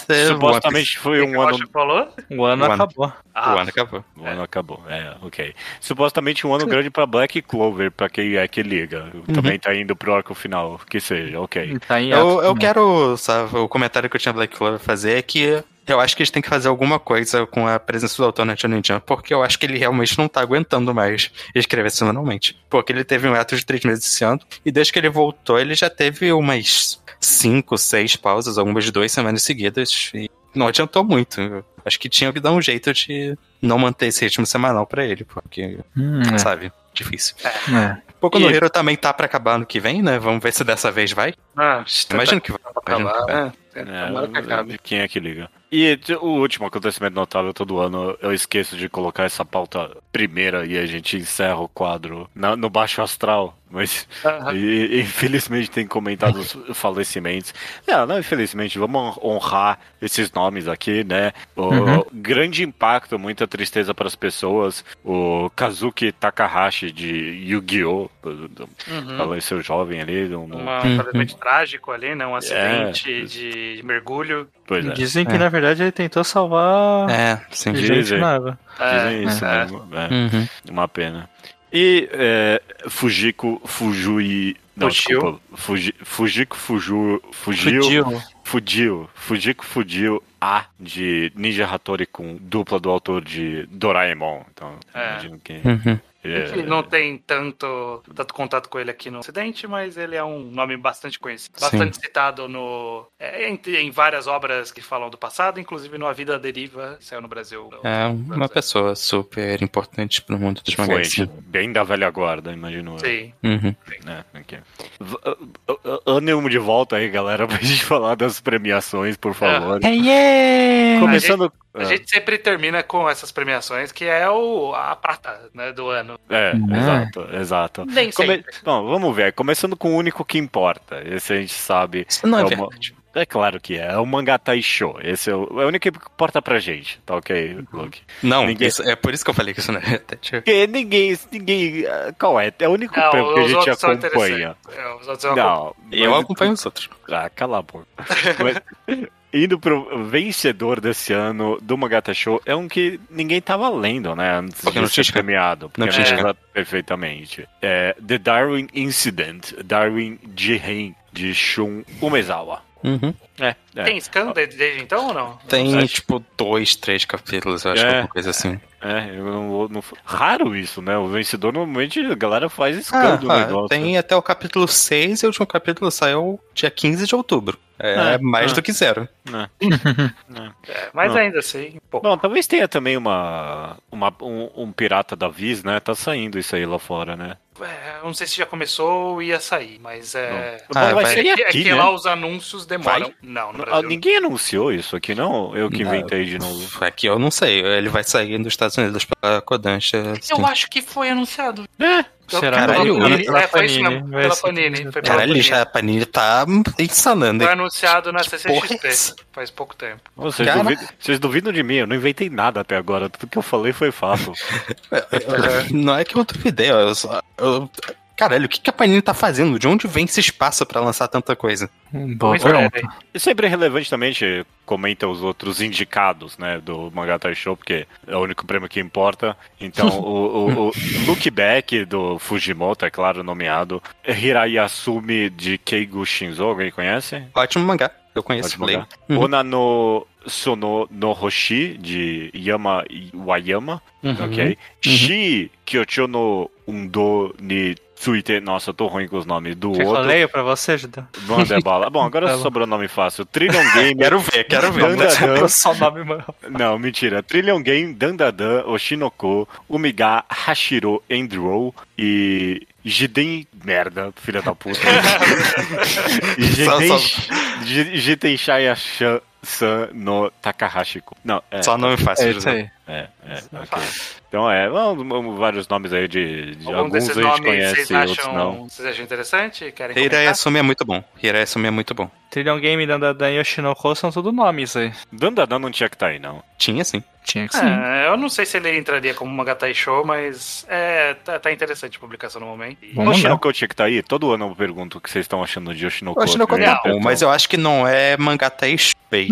S3: É,
S1: Supostamente foi um ano.
S4: Falou?
S2: O ano acabou.
S4: Ah,
S3: O ano acabou.
S1: O ano acabou, é, ok. Supostamente um ano grande pra Black Clover, pra quem é que liga.
S3: Uhum.
S1: Também tá indo pro arco final, que seja, ok.
S2: Tá
S3: Eu, eu quero, sabe, o comentário que eu tinha Black Clover fazer é que eu acho que eles têm que fazer alguma coisa com a presença do autor na Shonen Jump, porque eu acho que ele realmente não tá aguentando mais escrever semanalmente. Porque ele teve um ato de três meses esse ano, e desde que ele voltou, ele já teve umas cinco, seis pausas, algumas de duas semanas seguidas, e não adiantou muito. Eu acho que tinha que dar um jeito de não manter esse ritmo semanal pra ele, porque,
S2: Hum, é.
S3: sabe, difícil.
S2: É.
S3: Pouco no Hero também tá pra acabar ano que vem, né? Vamos ver se dessa vez vai.
S4: Ah,
S3: Imagino que vai. Imagino que vai.
S4: acabar. É, tomara que acabe.
S1: quem é que liga? E o último acontecimento notável todo ano, eu esqueço de colocar essa pauta primeira e a gente encerra o quadro na- no Baixo Astral. Mas
S4: Aham.
S1: e- infelizmente tem comentado os falecimentos. Não, não, infelizmente, vamos honrar esses nomes aqui, né? O
S2: Uhum.
S1: grande impacto, muita tristeza para as pessoas. O Kazuki Takahashi de Yu-Gi-Oh!
S4: Uhum.
S1: Faleceu jovem ali. Um,
S4: Uma-
S3: Uhum.
S4: Um falecimento trágico ali, né? Um acidente de mergulho.
S1: Pois é.
S2: Dizem que
S3: É.
S2: na verdade ele tentou salvar
S3: É, sim.
S2: gente
S1: dizem.
S2: na água.
S1: Dizem isso
S4: é.
S1: mesmo. é.
S3: Uhum.
S1: Uma pena. E é, Fujiko Fujui. Não,
S4: Fugiu.
S1: desculpa. Fuji, Fujiko Fuju. Fugiu.
S2: Fudiu.
S1: Fudiu. Fujiko Fudiu A de Ninja Hattori com dupla do autor de Doraemon. Então,
S4: É.
S1: imagino que.
S3: Uhum.
S1: É,
S4: Que não tem tanto, tanto contato com ele aqui no Ocidente, mas ele é um nome bastante conhecido.
S3: Sim.
S4: Bastante citado no, é, em, em várias obras que falam do passado, inclusive no A Vida Deriva, saiu no Brasil.
S3: É uma pessoa super importante pro mundo dos mangás.
S1: Influente, bem da velha guarda, imagino eu.
S4: Sim.
S3: Uhum.
S1: né, ok. V- uh, uh, Ânimo de volta aí, galera, pra gente falar das premiações, por favor.
S2: Yeah!
S1: Começando.
S4: A gente sempre termina com essas premiações, que é o, a prata né, do ano.
S1: É,
S2: Né?
S1: exato, exato.
S4: Nem
S1: Come-
S4: sempre.
S1: Bom, vamos ver. Começando com o único que importa. Esse a gente sabe.
S3: Isso não é,
S1: É uma-
S3: verdade.
S1: É claro que é. É o mangá Taisho. Esse é o, é o único que importa pra gente. Tá ok, Luke?
S3: Não,
S1: Ninguém-
S3: isso- é por isso que eu falei que isso não é verdade.
S1: Porque ninguém. ninguém ah, qual é? É o único
S4: Não,
S1: prêmio que a
S4: os
S1: gente
S4: outros são
S1: acompanha.
S4: interessantes. É, os outros são
S1: Não.
S3: Eu
S1: mas-
S3: acompanho os outros.
S1: Ah, cala a boca. Mas, indo pro vencedor desse ano do Magata Show, é um que ninguém tava lendo, né? Antes
S3: Porque
S1: de
S3: não
S1: ser
S3: tinha-
S1: premiado. Porque
S3: não tinha
S1: era perfeitamente. É The Darwin Incident, Darwin Jihen, de Shun Umezawa.
S3: Uhum.
S1: É, é.
S4: Tem scan desde, então ou não?
S3: Tem,
S1: Acho-
S3: tipo, dois, três capítulos, eu acho,
S1: É.
S3: alguma coisa assim.
S1: É, eu não vou. Não... Raro isso, né? O vencedor normalmente a galera faz
S3: Ah,
S1: scan do
S3: ah,
S1: negócio.
S3: tem até o capítulo 6 e o último capítulo saiu dia 15 de outubro. É,
S1: É,
S3: mais
S1: é.
S3: do que zero.
S1: né?
S4: É, mas
S1: Não.
S4: ainda assim, pô.
S1: Bom, talvez tenha também uma, uma um, um pirata da Viz, né? Tá saindo isso aí lá fora, né?
S4: é, eu não sei se já começou ou ia sair, mas é.
S1: Não. Ah, vai
S4: é,
S1: sair
S4: que,
S1: aqui,
S4: é que
S1: né?
S4: lá os anúncios demoram.
S3: Vai?
S4: Não,
S1: Ah,
S4: Brasil.
S1: Ninguém anunciou isso aqui, não? Eu que
S3: Não.
S1: inventei de novo.
S3: Aqui eu não sei, ele vai sair dos Estados Unidos pela Kodansha.
S4: Eu acho que foi anunciado.
S1: É,
S2: Será?
S4: Pela
S3: Caralho,
S4: Panini.
S2: pela
S4: É, foi isso mesmo, pela Panini. Foi pela
S3: Caralho,
S4: Panini.
S3: já a Panini tá insanando.
S4: Foi anunciado na
S3: é
S4: CCXP
S3: essa?
S4: faz pouco tempo.
S1: Vocês,
S3: Cara.
S1: duvidam, vocês duvidam de mim, eu não inventei nada até agora. Tudo que eu falei foi fato.
S3: Não é que eu duvidei, eu só. eu- Caralho, o que, que a Panini tá fazendo? De onde vem esse espaço pra lançar tanta coisa?
S2: Boa
S4: Muito
S2: pergunta.
S4: breve.
S1: E sempre é relevante também, a gente comenta os outros indicados, né, do Mangatai Show, porque é o único prêmio que importa. Então, o, o, o Look Back do Fujimoto, é claro, nomeado. Hirayasumi de Keigo Shinzo, alguém conhece?
S3: Ótimo mangá, eu conheço, leio. Uhum.
S1: Ona no Sono no Hoshi, de Yama Wayama,
S3: Uhum.
S1: ok? Shi Kyocho no Undo ni Tsuite, nossa, eu tô ruim com os nomes do
S2: Quer que eu
S1: outro.
S2: leio pra você, Judeu?
S1: Bom, agora
S2: Tá bom.
S1: sobrou nome fácil. Trillion Game.
S3: Quero ver, quero ver.
S1: Dan.
S2: Só nome, mano.
S1: Não, mentira. Trillion Game, Dandadan, Oshinoko, Umiga, Hashiro, Endrow e Jiden... Merda, filha da puta. Jiden,
S3: só-
S1: Ji- Jiten Shaya Shan San no Takahashiko. Não, é.
S3: Só nome fácil.
S2: É isso aí.
S1: É, é, ok. Então é, vamos- vamos- vários nomes aí de, de alguns
S4: desses
S1: a gente
S4: nomes
S1: conhece,
S4: vocês
S1: outros
S4: acham,
S1: não.
S4: vocês acham interessante? Querem?
S3: Hirayasumi é muito bom. Hirayasumi é muito bom.
S2: Trillion Game, Dandadan e Yoshinoko são tudo nomes aí.
S1: Dandadan não tinha que estar aí, não.
S3: Tinha sim.
S2: Tinha que sim.
S4: É, eu não sei se ele entraria como Magatai Show, mas é, tá, tá interessante a publicação no momento. E-
S2: Vamos lá.
S1: Oshinoko tinha que estar aí? Todo ano eu pergunto o que vocês estão achando de Oshinoko. Primeiro
S3: é bom,
S1: aperto.
S3: mas eu acho que não é mangatai bait.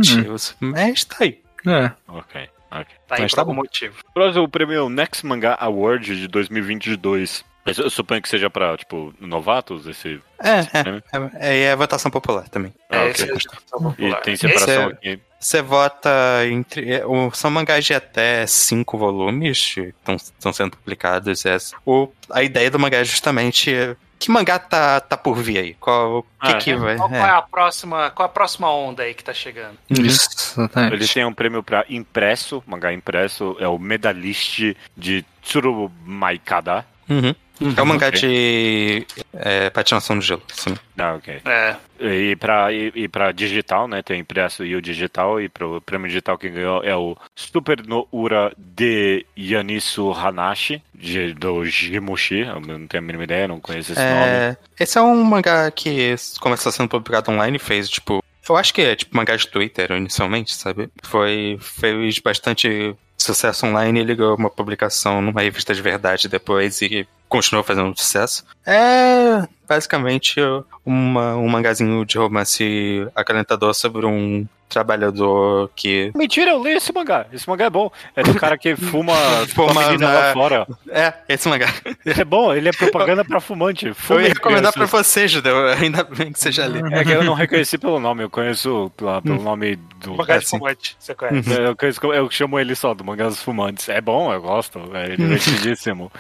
S3: Mas tá aí.
S2: É.
S1: Ok, ok.
S4: Tá aí
S3: Mas
S4: por
S3: tá
S4: algum
S3: bom.
S4: motivo.
S1: Próximo prêmio o Next Manga Award de 2022. Mas eu suponho que seja pra, tipo, novatos esse.
S3: É, é. É, é, é votação popular também.
S1: Ah,
S4: é,
S1: ok.
S4: esse é a discussão
S1: E
S4: popular.
S1: tem
S4: Esse
S1: separação
S3: é-
S1: aqui.
S3: Você vota entre. é, o- São mangás de até cinco volumes que estão sendo publicados. É, o, a ideia do mangá é justamente. é, Que mangá tá, tá por vir aí? Qual, o que,
S1: Ah,
S3: que vai.
S4: Qual, qual é a próxima, qual é a próxima onda aí que tá chegando?
S2: Isso, exatamente.
S1: Ele tem um prêmio pra impresso, mangá impresso, é o Medalist de Tsurumaikada.
S3: Uhum. É um mangá
S1: ok.
S3: de é, patinação no gelo. Sim.
S1: Ah, ok.
S4: É,
S1: E pra, e, e pra digital, né? Tem impresso e o digital. E pro prêmio digital que ganhou é o Super no Ura de Yanisu Hanashi, de, do Jimushi. Eu não tenho a mínima ideia, não conheço esse nome.
S3: É, esse é um mangá que começou sendo publicado online, fez tipo. Eu acho que é tipo mangá de Twitter inicialmente, sabe? Foi. Fez bastante sucesso online ele ganhou uma publicação numa revista de verdade depois e continuou fazendo sucesso. É basicamente uma, um mangazinho de romance acalentador sobre um trabalhador que.
S1: Mentira, eu li esse mangá. Esse mangá é bom. É do cara que fuma, fuma menina
S3: na-
S1: lá fora.
S3: É, esse mangá.
S1: Ele é bom, ele é propaganda pra fumante.
S3: Eu ia recomendar pra você, Judeu, ainda bem que você já lê.
S1: É que eu não reconheci pelo nome, eu conheço pelo nome do.
S4: mangá de
S3: assim.
S4: fumante, você conhece.
S1: Eu, conheço, eu chamo ele só do Mangá dos Fumantes. É bom, eu gosto. É divertidíssimo.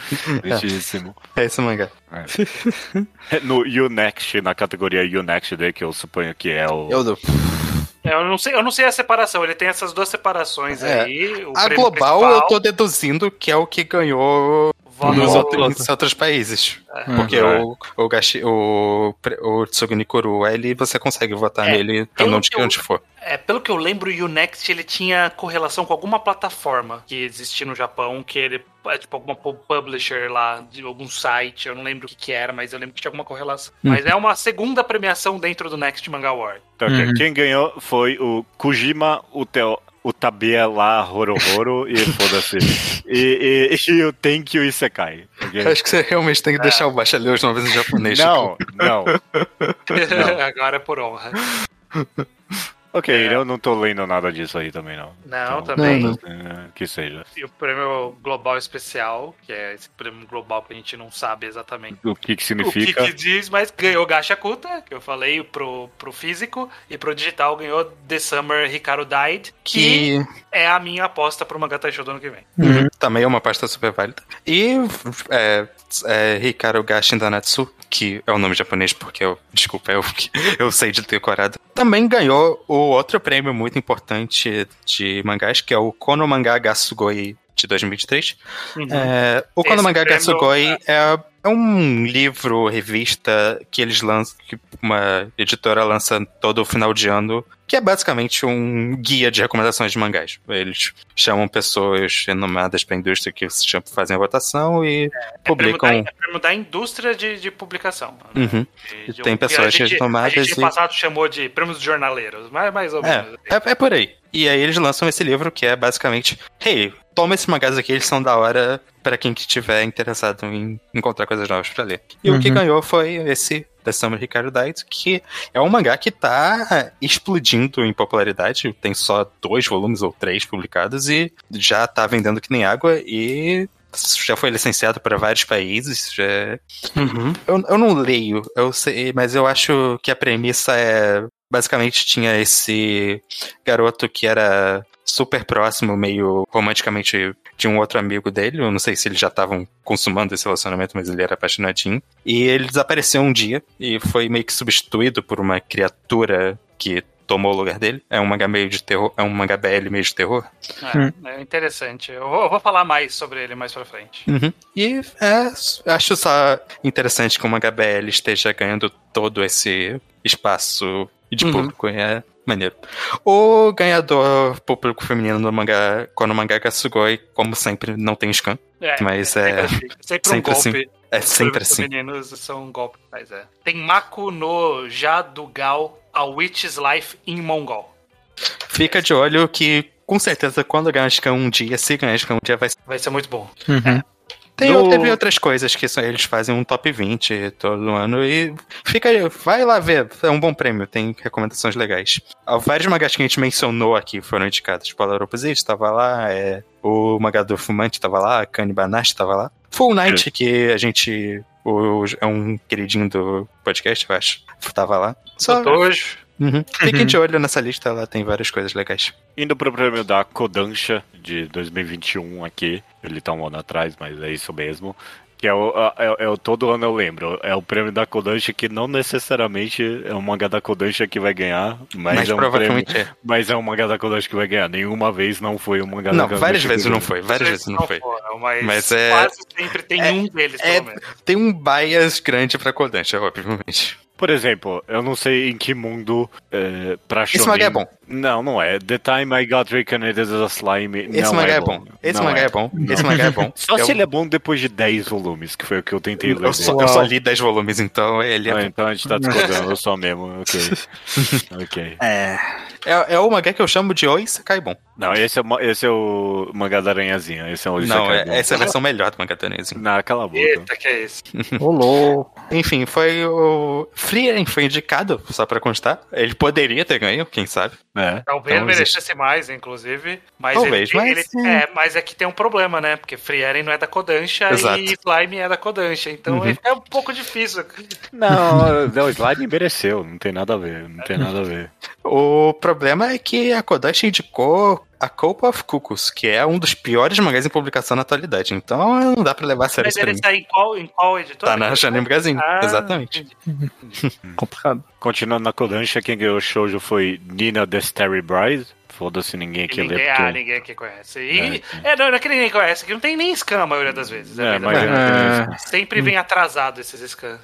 S1: divertidíssimo.
S3: É esse mangá.
S1: É. No Unext, na categoria Unext daí, que eu suponho que é o.
S3: Eu dou.
S4: É, Eu não sei, eu não sei a separação. Ele tem essas duas separações
S3: É.
S4: aí. o
S3: A global
S4: principal,
S3: eu tô deduzindo que é o que ganhou nos outros, outros países.
S2: Hum.
S3: Porque
S1: É.
S3: o, o, Gashi, o, o Kuru, ele você consegue votar
S4: É,
S3: nele
S4: pelo
S3: onde,
S4: que eu-
S3: onde for.
S4: É, pelo que eu lembro, o Unext ele tinha correlação com alguma plataforma que existia no Japão, que ele é tipo alguma pu- publisher lá, de algum site, eu não lembro o que, que era, mas eu lembro que tinha alguma correlação. Mas é uma segunda premiação dentro do Next Manga Award.
S1: Ok.
S2: Uhum.
S1: Quem ganhou foi o Kujima Uteo. O Tabia lá, Horohoro, e foda-se. E, e, e o Tenkyu Isekai. ok?
S3: Acho que você realmente tem que deixar o baixo ler os nomes em japonês.
S1: Não, não.
S4: Agora é por honra.
S1: Ok, eu não tô lendo nada disso aí também, não.
S4: Não,
S1: Então,
S4: também.
S2: não.
S1: é, que seja.
S4: E o prêmio global especial, que é esse prêmio global que a gente não sabe exatamente
S1: O que que
S4: o que,
S1: significa?
S4: que diz, mas ganhou Gacha Kuta, que eu falei pro, pro físico, e pro digital ganhou The Summer Hikaru Died, que,
S3: Que
S4: é a minha aposta pro Mangatai Show do ano que vem.
S3: também é uma pasta super válida. E é, é, Hikaru Gashin Danatsu, que é o nome japonês porque eu, desculpa, eu, eu sei de decorado. Também ganhou o outro prêmio muito importante de mangás, que é o Kono Manga Gasugoi de 2023.
S4: Uhum.
S3: É, o
S4: Esse
S3: Konomaga
S4: prêmio,
S3: Gatsugoi é, é um livro, revista que eles lançam, que uma editora lança todo o final de ano, que é basicamente um guia de recomendações de mangás. Eles chamam pessoas renomadas para a indústria que fazem a votação e
S4: É prêmio
S3: publicam.
S4: da, é prêmio da indústria de, de publicação. né?
S3: Uhum.
S4: De- de
S3: tem
S4: um-
S3: pessoas
S4: a gente,
S3: renomadas
S4: A gente
S3: e-
S4: no passado chamou de prêmios de jornaleiros, mas mais ou
S3: É,
S4: menos.
S3: é, é por aí. E aí eles lançam esse livro que é basicamente, hey, toma esses mangás aqui, eles são da hora para quem que tiver interessado em encontrar coisas novas pra ler. E o que
S5: Uhum.
S3: ganhou foi esse The Summer Ricardo Diet, que é um mangá que tá explodindo em popularidade, tem só dois volumes ou três publicados e já tá vendendo que nem água e já foi licenciado para vários países, já é
S2: Uhum.
S3: eu, eu não leio, eu sei, mas eu acho que a premissa é. Basicamente tinha esse garoto que era super próximo, meio romanticamente de um outro amigo dele. Eu não sei se eles já estavam consumando esse relacionamento, mas ele era apaixonadinho. E ele desapareceu um dia e foi meio que substituído por uma criatura que tomou o lugar dele. É um mangá meio de terror, é um mangá BL meio de terror.
S4: É, é interessante. Eu vou, eu vou falar mais sobre ele mais pra frente.
S3: Uhum. E é, acho só interessante que o mangá BL esteja ganhando todo esse espaço de
S2: Uhum.
S3: público. É maneiro. O ganhador público feminino no mangá, quando o mangá Gatsugoi, como sempre, não tem scan.
S4: É,
S3: Mas é-
S4: sempre, assim. sempre um
S3: sempre assim.
S4: golpe.
S3: É sempre assim.
S4: femininos são um golpe, mas é. Tem Maku no Jadugal, A Witch's Life in Mongol.
S3: Fica de olho que, com certeza, quando ganhar scan um dia, se ganhar scan um dia, vai
S4: Vai ser muito bom.
S5: Uhum.
S3: Tem,
S4: No-
S3: teve outras coisas que eles fazem um top 20 todo ano e fica vai lá ver, é um bom prêmio, tem recomendações legais. Vários mangás que a gente mencionou aqui foram indicados. Polar Opposite estava lá, é, o mangá do Fumante estava lá, a Kani Banashi estava lá. Full Night, que a gente o- é um queridinho do podcast, eu acho, estava lá. Só,
S4: Tojo.
S3: Uhum. Fiquem de olho nessa lista, ela tem várias coisas legais.
S1: Indo pro prêmio da Kodansha de 2021 aqui. Ele tá um ano atrás, mas é isso mesmo. Que é o, é, é o todo ano eu lembro. É o prêmio da Kodansha que não necessariamente é um mangá da Kodansha que vai ganhar, mas,
S3: Mas,
S1: é um
S3: provavelmente
S1: prêmio,
S3: é.
S1: mas é um mangá da Kodansha que vai ganhar. Nenhuma vez não foi um mangá da
S3: Não,
S1: Kodansha
S3: várias
S1: que
S3: vezes não foi, várias vezes não foi.
S4: foram, mas,
S3: Mas é-
S4: quase sempre tem
S3: é-
S4: um deles,
S3: é-
S4: pelo menos.
S3: Tem um bias grande pra Kodansha, obviamente.
S1: Por exemplo, eu não sei em que mundo é, pra
S3: Esse
S1: shonen-
S3: mangá é bom.
S1: Não, não é. The Time I Got Reincarnated as a Slime
S3: Esse
S1: não
S3: mangá
S1: é
S3: é
S1: bom.
S3: bom. Esse
S1: Não
S3: mangá é bom. Esse mangá é bom.
S1: Só
S3: eu,
S1: se ele é bom depois de 10 volumes, que foi o que eu tentei ler.
S3: eu, só, eu só li 10 volumes, então ele é
S1: Ah,
S3: bom.
S1: então a gente tá discordando, eu só mesmo, ok. ok.
S2: É.
S3: É, é o mangá que eu chamo de Oi Sakai bom.
S1: Não, esse é, esse é o mangá da aranhazinha, esse é o
S3: Não, é, essa é a versão melhor do mangá Tanezinho.
S1: Não, cala a boca.
S4: Eita, que é isso.
S2: Ô, louco.
S3: Enfim, foi o. Frieren foi indicado, só pra constar. Ele poderia ter ganho, quem sabe.
S1: É.
S4: Talvez
S3: Então,
S4: merecesse mais, inclusive. Mas
S3: Talvez,
S4: ele,
S3: mas,
S4: ele-
S3: é.
S4: é, mas é que tem um problema, né? Porque Frieren não é da Kodansha
S3: Exato.
S4: e Slime é da Kodansha. Então
S3: Uhum.
S4: é um pouco difícil.
S1: Não, não, o Slime mereceu, não tem nada a ver, não tem nada a ver.
S3: O problema é que a Kodansha indicou a Copa of Cuckoos, que é um dos piores mangás em publicação na atualidade. Então não dá pra levar a sério
S4: Mas ele está em qual, em qual editora?
S3: Tá na Shonen Magazine,
S4: Ah,
S3: exatamente.
S2: Complicado.
S1: Continuando na Kodansha, quem ganhou o shoujo foi Nina The Starry Bride. Foda-se ninguém aqui lê
S4: Ninguém,
S1: porque...
S4: ah, ninguém aqui conhece. E, é, não, não é que ninguém conhece, que não tem nem scan a maioria das vezes.
S1: É,
S4: É,
S1: mas é-
S4: Sempre vem atrasado esses scans.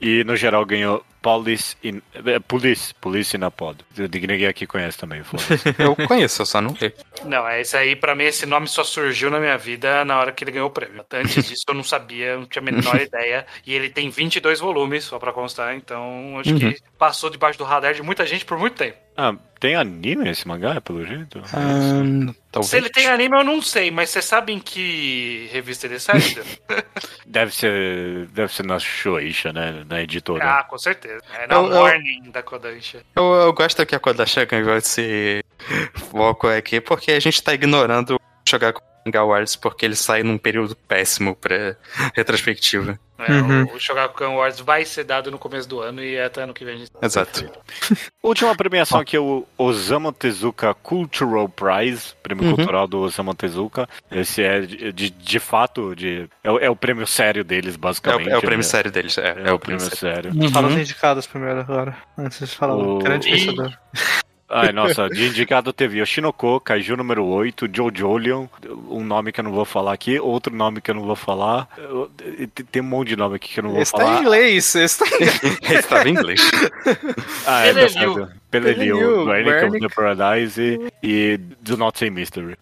S1: E no geral ganhou Police in... é, Police, Police na pod. Ninguém aqui conhece também.
S3: Eu conheço, eu só não li.
S4: Não, é isso aí, pra mim, esse nome só surgiu na minha vida na hora que ele ganhou o prêmio. Antes disso, eu não sabia, não tinha a menor ideia. E ele tem 22 volumes, só pra constar, então acho
S3: Uhum.
S4: que passou debaixo do radar de muita gente por muito tempo.
S1: Ah, tem anime esse mangá, pelo jeito?
S3: Ahn, talvez.
S4: Se ele tem anime, eu não sei, mas você sabe em que revista ele saiu?
S1: Deve ser, deve ser na Shueisha, né? Na editora.
S4: ah, com certeza. É na
S3: Eu- eu-
S4: Morning da Kodansha.
S3: Eu, eu gosto que a Kodansha ganhou esse foco aqui, porque a gente tá ignorando jogar com Manga Wars, porque ele sai num período péssimo pra retrospectiva.
S4: É,
S2: Uhum.
S4: O, o Shogakukan Awards vai ser dado no começo do ano e até ano que vem a gente
S3: Exato.
S1: Última premiação aqui é o Osamu Tezuka Cultural Prize, prêmio
S3: Uhum.
S1: cultural do Osamu Tezuka. Esse é de, de, de fato de, é, o- é o prêmio sério deles,
S3: É
S1: basicamente.
S3: o, é o prêmio
S1: né?
S3: sério deles. É,
S1: É, o prêmio sério.
S2: Fala os indicados primeiro agora. Antes de falar o
S1: O-
S2: grande
S4: E-
S2: vencedor.
S1: Ai, nossa, de indicado teve Yoshinoko, Kaiju número 8, Jojolion, um nome que eu não vou falar aqui, outro nome que eu não vou falar. Tem um monte de nome aqui que eu não vou
S2: Esse tá em
S1: falar.
S2: inglês. Esse tá em inglês.
S3: Estava em inglês.
S1: Ah, é
S4: Peleliu.
S1: Peleliu, of the Paradise e Do Not Say Mystery.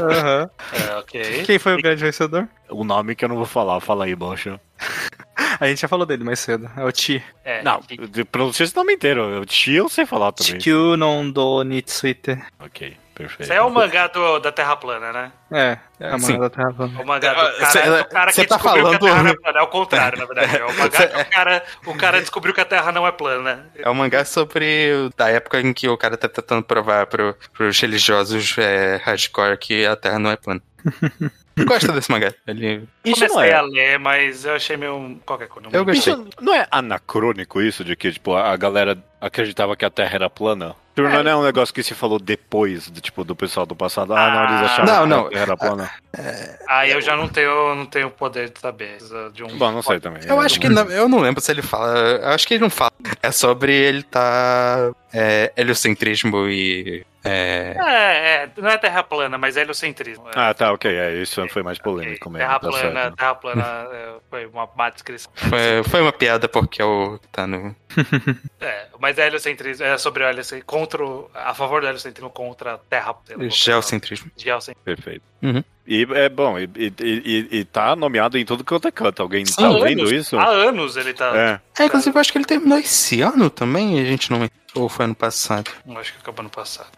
S2: Aham.
S4: É, ok.
S2: Quem foi o grande vencedor?
S1: O nome que eu não vou falar, fala aí, Bocha.
S2: A gente já falou dele mais cedo. É o Chi.
S4: É,
S1: Não,
S4: que-
S1: pronuncia esse nome inteiro. Eu Chi eu sei falar também.
S2: Chikyu non do Nitsuite.
S1: Ok, perfeito.
S4: Isso é o mangá do, da Terra Plana, né?
S2: É, é a
S3: Sim.
S2: manga da Terra plana.
S4: O mangá do cara,
S3: cê-
S4: do cara que
S3: tá
S4: descobriu
S3: falando-
S4: que a Terra não é plana. É o contrário, na verdade. É o mangá
S3: Cê-
S4: que o cara, o cara descobriu que a Terra não é plana.
S3: É um mangá sobre o- da época em que o cara tá tentando provar pro, pros religiosos é, hardcore que a Terra não é plana. Gosta desse mangá. Ele...
S1: Isso não
S4: Comecei
S1: é.
S4: a ler, mas eu achei meio qualquer coisa.
S3: Eu gostei.
S1: Isso não é anacrônico isso de que tipo a galera acreditava que a Terra era plana? Tipo, Não é um negócio que se falou depois, do, tipo, do pessoal do passado. Ah, não, eles achavam
S3: Não,
S1: que
S3: não.
S1: a Terra era plana.
S4: Aí eu já não tenho, não tenho poder de saber de um.
S1: Bom, não sei também.
S3: Eu
S1: É,
S3: acho que
S1: não-
S3: não, eu não lembro se ele fala. Eu acho que ele não fala. É sobre ele tá. É, heliocentrismo e. É,
S4: É, é, não é terra plana, mas é heliocentrismo. É.
S1: Ah, tá, ok. É, isso foi mais polêmico mesmo.
S4: Terra
S1: tá
S4: plana,
S1: certo.
S4: terra plana é, foi uma má descrição.
S3: foi, foi uma piada porque é o tá no.
S4: É, mas é heliocentrismo, é sobre o heliocentrismo, contra, o- a favor do heliocentrismo contra a terra.
S3: Geocentrismo.
S4: Geocentrismo.
S1: Perfeito.
S3: Uhum.
S1: E é bom, e, e, e, e tá nomeado em tudo quanto é canto. Alguém
S3: Sim,
S1: tá vendo
S4: anos,
S1: isso?
S4: Há anos ele tá.
S1: É.
S3: É, inclusive eu acho que ele terminou esse ano também, a gente não. Ou foi ano passado.
S4: Acho que acabou no passado.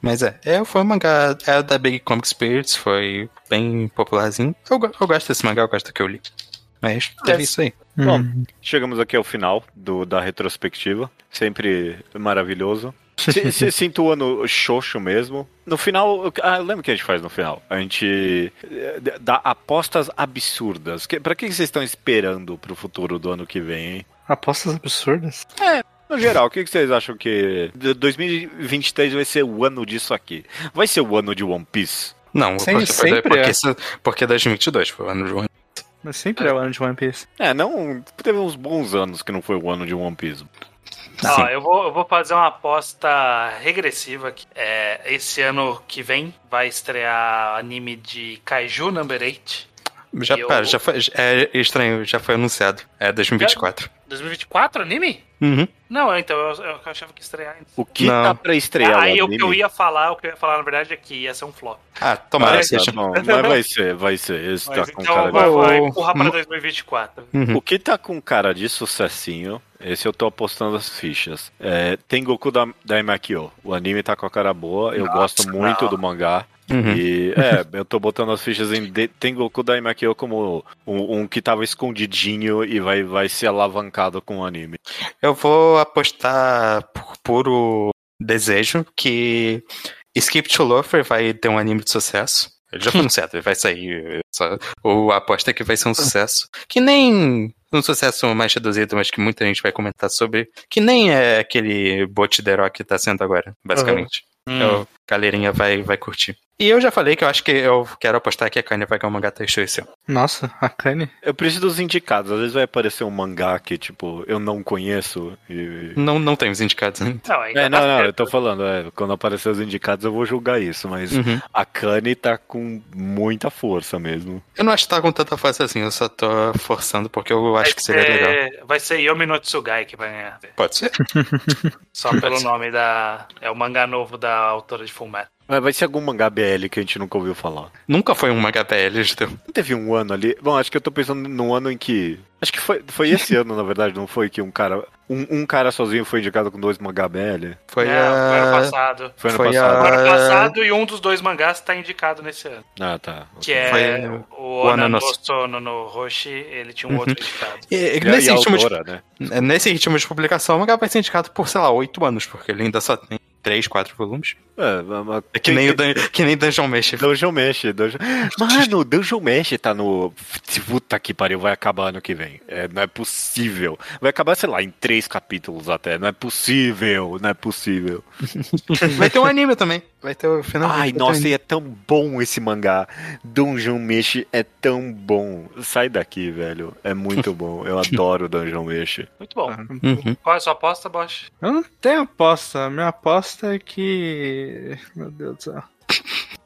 S3: Mas é, é foi um mangá. É da Big Comic Spirits, foi bem popularzinho. Eu, eu gosto desse mangá, eu gosto do que eu li. Mas teve
S1: É.
S3: isso aí.
S1: Bom,
S2: Hum.
S1: chegamos aqui ao final do, da retrospectiva. Sempre maravilhoso. Se- se- Sinto o ano xoxo mesmo. No final, ah, eu lembro o que a gente faz no final. A gente eh, dá apostas absurdas. Que, pra que vocês estão esperando pro futuro do ano que vem, hein?
S2: Apostas absurdas.
S1: No geral, o que que vocês acham que de- 2023 vai ser o ano disso aqui? Vai ser o ano de One Piece?
S3: Não, porque,
S2: sempre
S3: porque,
S2: é.
S3: isso- porque 2022 foi o ano de um.
S2: Mas sempre é o ano de One Piece.
S1: É, não. Teve uns bons anos que não foi o ano de One Piece.
S4: Ó, eu vou, eu vou fazer uma aposta regressiva aqui. É, esse ano que vem vai estrear anime de Kaiju Number 8.
S3: Já,
S4: Eu-
S3: pera, já foi. É estranho, já foi anunciado. É 2024.
S4: 2024 anime?
S3: Uhum.
S4: Não, então eu, eu achava que ia estrear antes.
S1: O que
S3: Não.
S1: tá pra estrear
S4: Aí
S1: o
S4: o que eu ia falar, o que eu ia falar na verdade é que ia ser um flop.
S3: Ah, tomara
S1: Ah,
S3: que seja.
S1: tá bom. Mas vai ser, vai ser. Esse
S4: Mas
S1: tá com
S4: então
S1: cara
S4: vai,
S1: de...
S4: vai empurrar pra
S3: hum.
S4: 2024.
S3: Uhum.
S1: O que tá com cara de sucessinho, esse eu tô apostando as fichas. É, tem Goku da, da Imakio. O anime tá com a cara boa, eu
S4: Nossa,
S1: gosto muito
S4: não.
S1: do mangá.
S3: Uhum.
S1: E é, eu tô botando as fichas em de, tem Goku da Imakio como um, um que tava escondidinho e vai, vai ser alavancado com o anime.
S3: Eu vou apostar por puro desejo que Skip to Loafer vai ter um anime de sucesso. Ele já foi anunciado, ele vai sair. Só, ou a aposta é que vai ser um sucesso. Que nem um sucesso mais reduzido, mas que muita gente vai comentar sobre. Que nem é aquele bot The Rock que tá sendo agora, basicamente.
S4: Hum.
S3: Eu- galerinha vai, vai curtir. E eu já falei que eu acho que eu quero apostar que a Kanye vai ganhar um mangá Taisho esse ano.
S2: Nossa, a Kanye.
S1: Eu preciso dos indicados, às vezes vai aparecer um mangá que, tipo, eu não conheço e...
S3: Não, não tem os indicados ainda.
S4: Não, ainda
S1: É,
S4: tá
S1: não, não, eu tô falando, é, quando aparecer os indicados eu vou julgar isso, mas
S3: Uhum.
S1: a Kanye tá com muita força mesmo.
S3: Eu não acho que tá com tanta força assim, eu só tô forçando porque eu acho
S4: Vai
S3: que seria legal.
S4: ser- Vai ser Yomi no Tsugai que vai ganhar.
S3: Pode ser.
S4: Só pelo nome da. É o mangá novo da autora de Fullmetal.
S1: Vai ser algum mangá BL que a gente nunca ouviu falar.
S3: Nunca foi um mangá PL, Judeu.
S1: Não teve um ano ali. Bom, acho que eu tô pensando num ano em que. Acho que foi, foi esse ano, na verdade, não foi que um cara. Um, um cara sozinho foi indicado com dois mangá BL.
S3: Foi
S4: Não, foi ano
S3: a.
S4: passado.
S1: Foi ano
S3: Foi
S1: passado.
S4: Foi ano passado e um dos dois mangás tá indicado nesse ano.
S1: Ah, tá.
S4: Que é
S3: Foi
S4: o Ana no
S3: Ananos.
S4: Sono no Roshi, ele tinha um
S3: Uhum.
S4: outro indicado.
S3: E, e
S1: E,
S3: nesse,
S1: e a
S3: ritmo de,
S1: autora, né?
S3: nesse ritmo de publicação, o mangá vai ser indicado por, sei lá, oito anos, porque ele ainda só tem três, quatro volumes.
S1: É, mas-
S3: É que nem, o Dan- que nem Dungeon Mesh.
S1: Dungeon Mesh, Dungeon... Mano, Dungeon Mesh tá no. Puta que pariu, vai acabar ano que vem. É, não é possível. Vai acabar, sei lá, em três capítulos até. Não é possível, não é possível.
S3: Vai ter um anime também. Vai ter o final.
S1: Ai, nossa, e é tão bom esse mangá. Dungeon Meshi é tão bom. Sai daqui, velho. É muito bom. Eu adoro Dungeon Meshi.
S4: Muito bom.
S3: Uhum.
S4: Qual é a sua aposta, Bosch?
S2: Eu não tenho aposta. Minha aposta é que. Meu Deus do céu.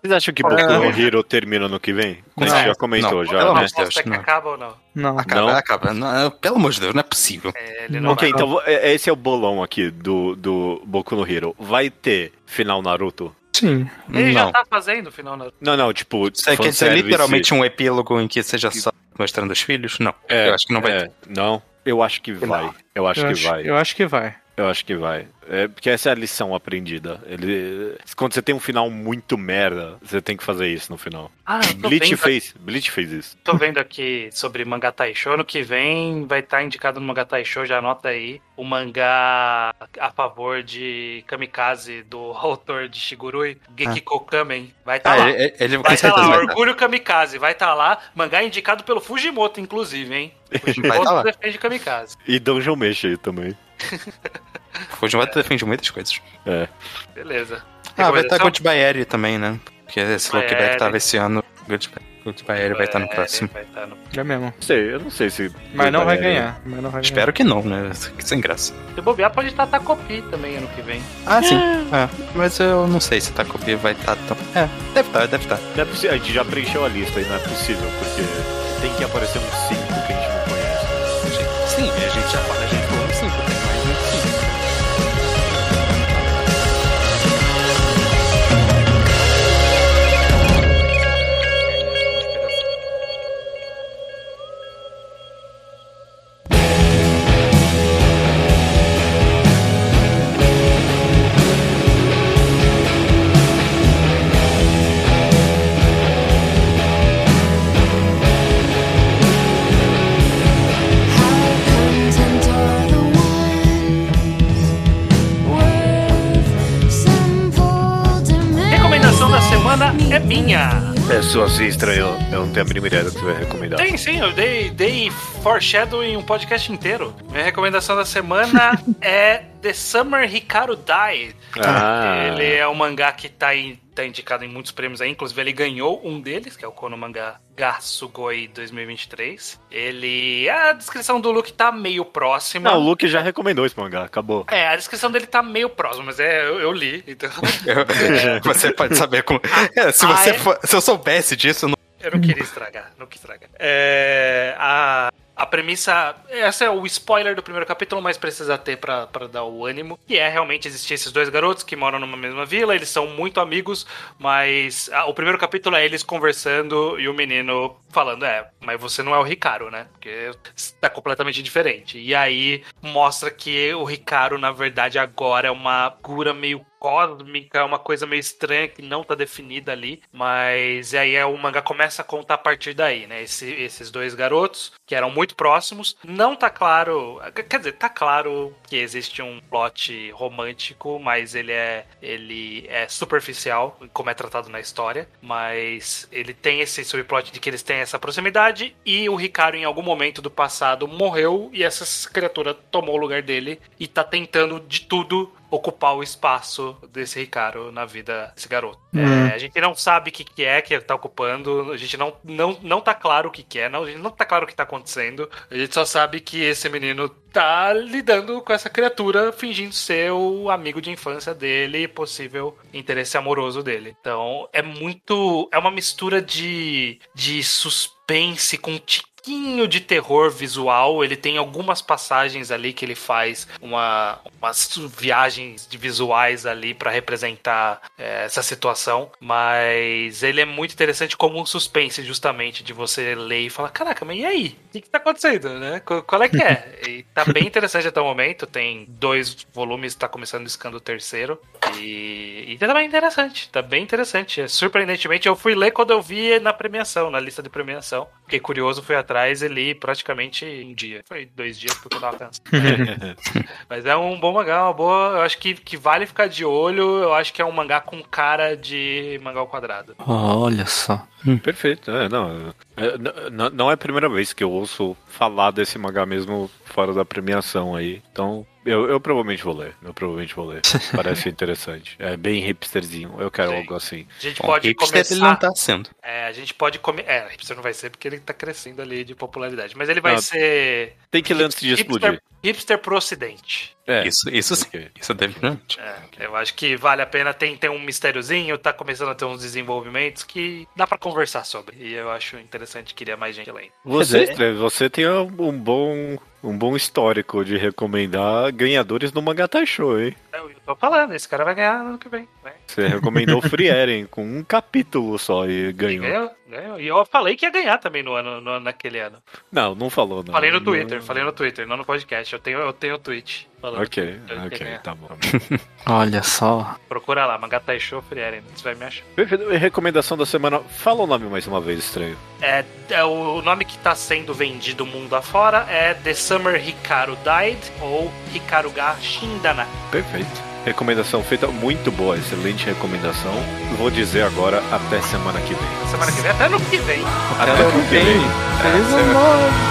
S1: Vocês acham que Boku no Hero termina no que vem? A gente já comentou,
S3: Não,
S1: já,
S3: pelo
S1: né?
S3: amor
S4: A
S3: de Deus,
S4: é que
S3: não.
S4: acaba ou não?
S2: Não.
S3: Acaba,
S1: Não?
S3: acaba. Não, pelo amor de Deus, não é possível.
S4: É, ele não
S1: Ok,
S4: vai.
S1: então é- esse é o bolão aqui do, do Boku no Hero. Vai ter final Naruto?
S2: Sim.
S4: Ele já
S3: não.
S4: tá fazendo o final na...
S1: Não, não, tipo.
S3: Você quer dizer
S1: fanservice.
S3: literalmente um epílogo em que seja só mostrando os filhos? Não.
S1: É,
S3: eu acho que não vai
S1: é,
S3: ter.
S1: Não, eu acho que vai. Eu acho
S2: eu
S1: que
S2: acho,
S1: vai.
S2: Eu acho que vai.
S1: Eu acho que vai. É, porque essa é a lição aprendida. Ele, quando você tem um final muito merda, você tem que fazer isso no final.
S4: Ah,
S1: Bleach
S4: vendo,
S1: fez, Bleach fez isso.
S4: tô vendo aqui sobre mangá Taisho. Ano que vem vai estar indicado no mangá Taisho, já anota aí. O mangá a favor de Kamikaze, do autor de Shigurui, Gekiko Kamen. Vai estar
S3: Ah,
S4: lá.
S3: ele, ele com
S4: Vai estar
S3: certeza
S4: lá,
S3: estar.
S4: Orgulho Kamikaze, vai estar lá. Mangá indicado pelo Fujimoto, inclusive, hein? Fujimoto
S3: tá lá.
S4: defende Kamikaze.
S1: E Dungeon Meshi aí também.
S3: Fujimoto defende muitas coisas.
S1: É.
S4: Beleza.
S3: Ah, vai estar
S4: Recomendação?
S3: Goodbye também, né? Porque esse Lookback tava esse ano. Goodbye, Goodbye Eri vai estar no
S4: É,
S3: próximo.
S4: vai estar no-
S2: É mesmo.
S1: Não sei, eu não sei se.
S2: Mas não vai
S1: é-
S2: ganhar. Mas não vai
S3: Espero que não, né? Sem graça.
S4: Se bobear, pode estar Takopi também ano que vem.
S3: Ah, sim. É, mas eu não sei se Takopi vai estar tão. É, deve estar, deve estar.
S1: É. A gente já preencheu a lista e não é possível, porque tem que aparecer uns 5
S4: minha.
S1: É, sua assim estranho. Eu não tenho a mínima ideia do que você vai recomendar.
S4: Tem sim, eu dei, dei foreshadow em um podcast inteiro. Minha recomendação da semana é The Summer Hikaru Died.
S1: Ah.
S4: Ele é um mangá que tá, em- tá indicado em muitos prêmios aí, inclusive ele ganhou um deles, que é o Kono Mangá Gasugoi 2023. Ele. A descrição do look tá meio próxima.
S1: Não, o Luke já recomendou esse mangá, acabou.
S4: É, a descrição dele tá meio próxima, mas é, eu, eu li, então.
S3: Eu- você pode saber como. É, se,
S4: Ah,
S3: você
S4: é?
S3: for- se eu soubesse disso, eu não.
S4: Eu não queria estragar, não quis estragar. É, a, a premissa. Essa é o spoiler do primeiro capítulo, mas precisa ter pra dar o ânimo. Que é realmente existir esses dois garotos que moram numa mesma vila, eles são muito amigos, mas o primeiro capítulo é eles conversando e o menino falando: É, mas você não é o Ricardo, né? Porque tá completamente diferente. E aí mostra que o Ricardo, na verdade, agora é uma cura meio cósmica, uma coisa meio estranha que não tá definida ali, mas aí é, o mangá começa a contar a partir daí, né? Esse- esses dois garotos que eram muito próximos, não tá claro, quer dizer, tá claro que existe um plot romântico, mas ele é ele é superficial, como é tratado na história, mas ele tem esse subplot de que eles têm essa proximidade e o Ricardo em algum momento do passado morreu e essa criatura tomou o lugar dele e tá tentando de tudo ocupar o espaço desse Ricardo na vida desse garoto. É, a gente não sabe o que, que é que ele tá ocupando, a gente não, não, não tá claro o que, que é, não, a gente não tá claro o que tá acontecendo, a gente só sabe que esse menino tá lidando com essa criatura fingindo ser o amigo de infância dele e possível interesse amoroso dele. Então é muito. É uma mistura de, de suspense com tiquinho de terror visual. Ele tem algumas passagens ali que ele faz uma, umas viagens de visuais ali pra representar é, essa situação. Mas ele é muito interessante como um suspense, justamente, de você ler e falar: caraca, mas e aí? O que, que tá acontecendo, né? Qu- Qual é que é? E tá bem interessante até o momento. Tem dois volumes, tá começando escando o terceiro. E, e tá bem interessante. Tá bem interessante. Surpreendentemente, eu fui ler quando eu vi na premiação, na lista de premiação. Fiquei curioso, fui atrás e li praticamente um dia. Foi dois dias porque eu tava cansado. Mas é um bom mangá, uma boa. Eu acho que, que vale ficar de olho. Eu acho que é um mangá com cara de mangá ao quadrado.
S2: Olha só.
S1: Perfeito. É, não, é, n- n- não é a primeira vez que eu ouço falar desse mangá mesmo fora da premiação aí. Então, Eu, eu provavelmente vou ler. Eu provavelmente vou ler. Parece interessante. É bem hipsterzinho. Eu quero
S4: Sim.
S1: algo assim.
S4: A gente
S3: Bom,
S4: pode
S3: hipster
S4: começar.
S3: ele não tá sendo.
S4: É, a gente pode comer. É, hipster não vai ser porque ele tá crescendo ali de popularidade. Mas ele vai
S1: Não,
S4: ser.
S1: Tem que ler antes de explodir.
S4: Hipster, hipster pro ocidente.
S1: É.
S3: Isso, isso sim.
S1: Ok.
S3: Isso é definitivamente.
S4: É, eu acho que vale a pena. Tem, tem um mistériozinho, tá começando a ter uns desenvolvimentos que dá pra conversar sobre. E eu acho interessante, queria mais gente lendo.
S1: Você, você tem um bom, um bom histórico de recomendar ganhadores do Magatai Show, hein?
S4: Eu, eu tô falando, esse cara vai ganhar ano que vem. Né?
S1: Você recomendou Free Eren com um capítulo só e
S4: E
S1: ganhou.
S4: ganhou, ganhou. E eu falei que ia ganhar também no ano, no, naquele ano.
S1: Não, não falou, não.
S4: Falei no
S1: Não-
S4: Twitter, falei no Twitter, não no podcast. Eu tenho, eu tenho tweet. Falando
S1: Ok, ok, tá bom.
S5: Olha só.
S4: Procura lá, Magatai Show Frieren, você vai me achar.
S1: Perfeito. E Recomendação da semana. Fala o nome mais uma vez, estranho.
S4: É, é, o nome que tá sendo vendido mundo afora é The Summer Hikaru Died ou Hikaruga Shindana.
S1: Perfeito. Recomendação feita muito boa, excelente recomendação. Vou dizer agora até semana que vem.
S4: Na semana que vem, até no que vem.
S1: Até ano que vem.
S5: Feliz ano novo!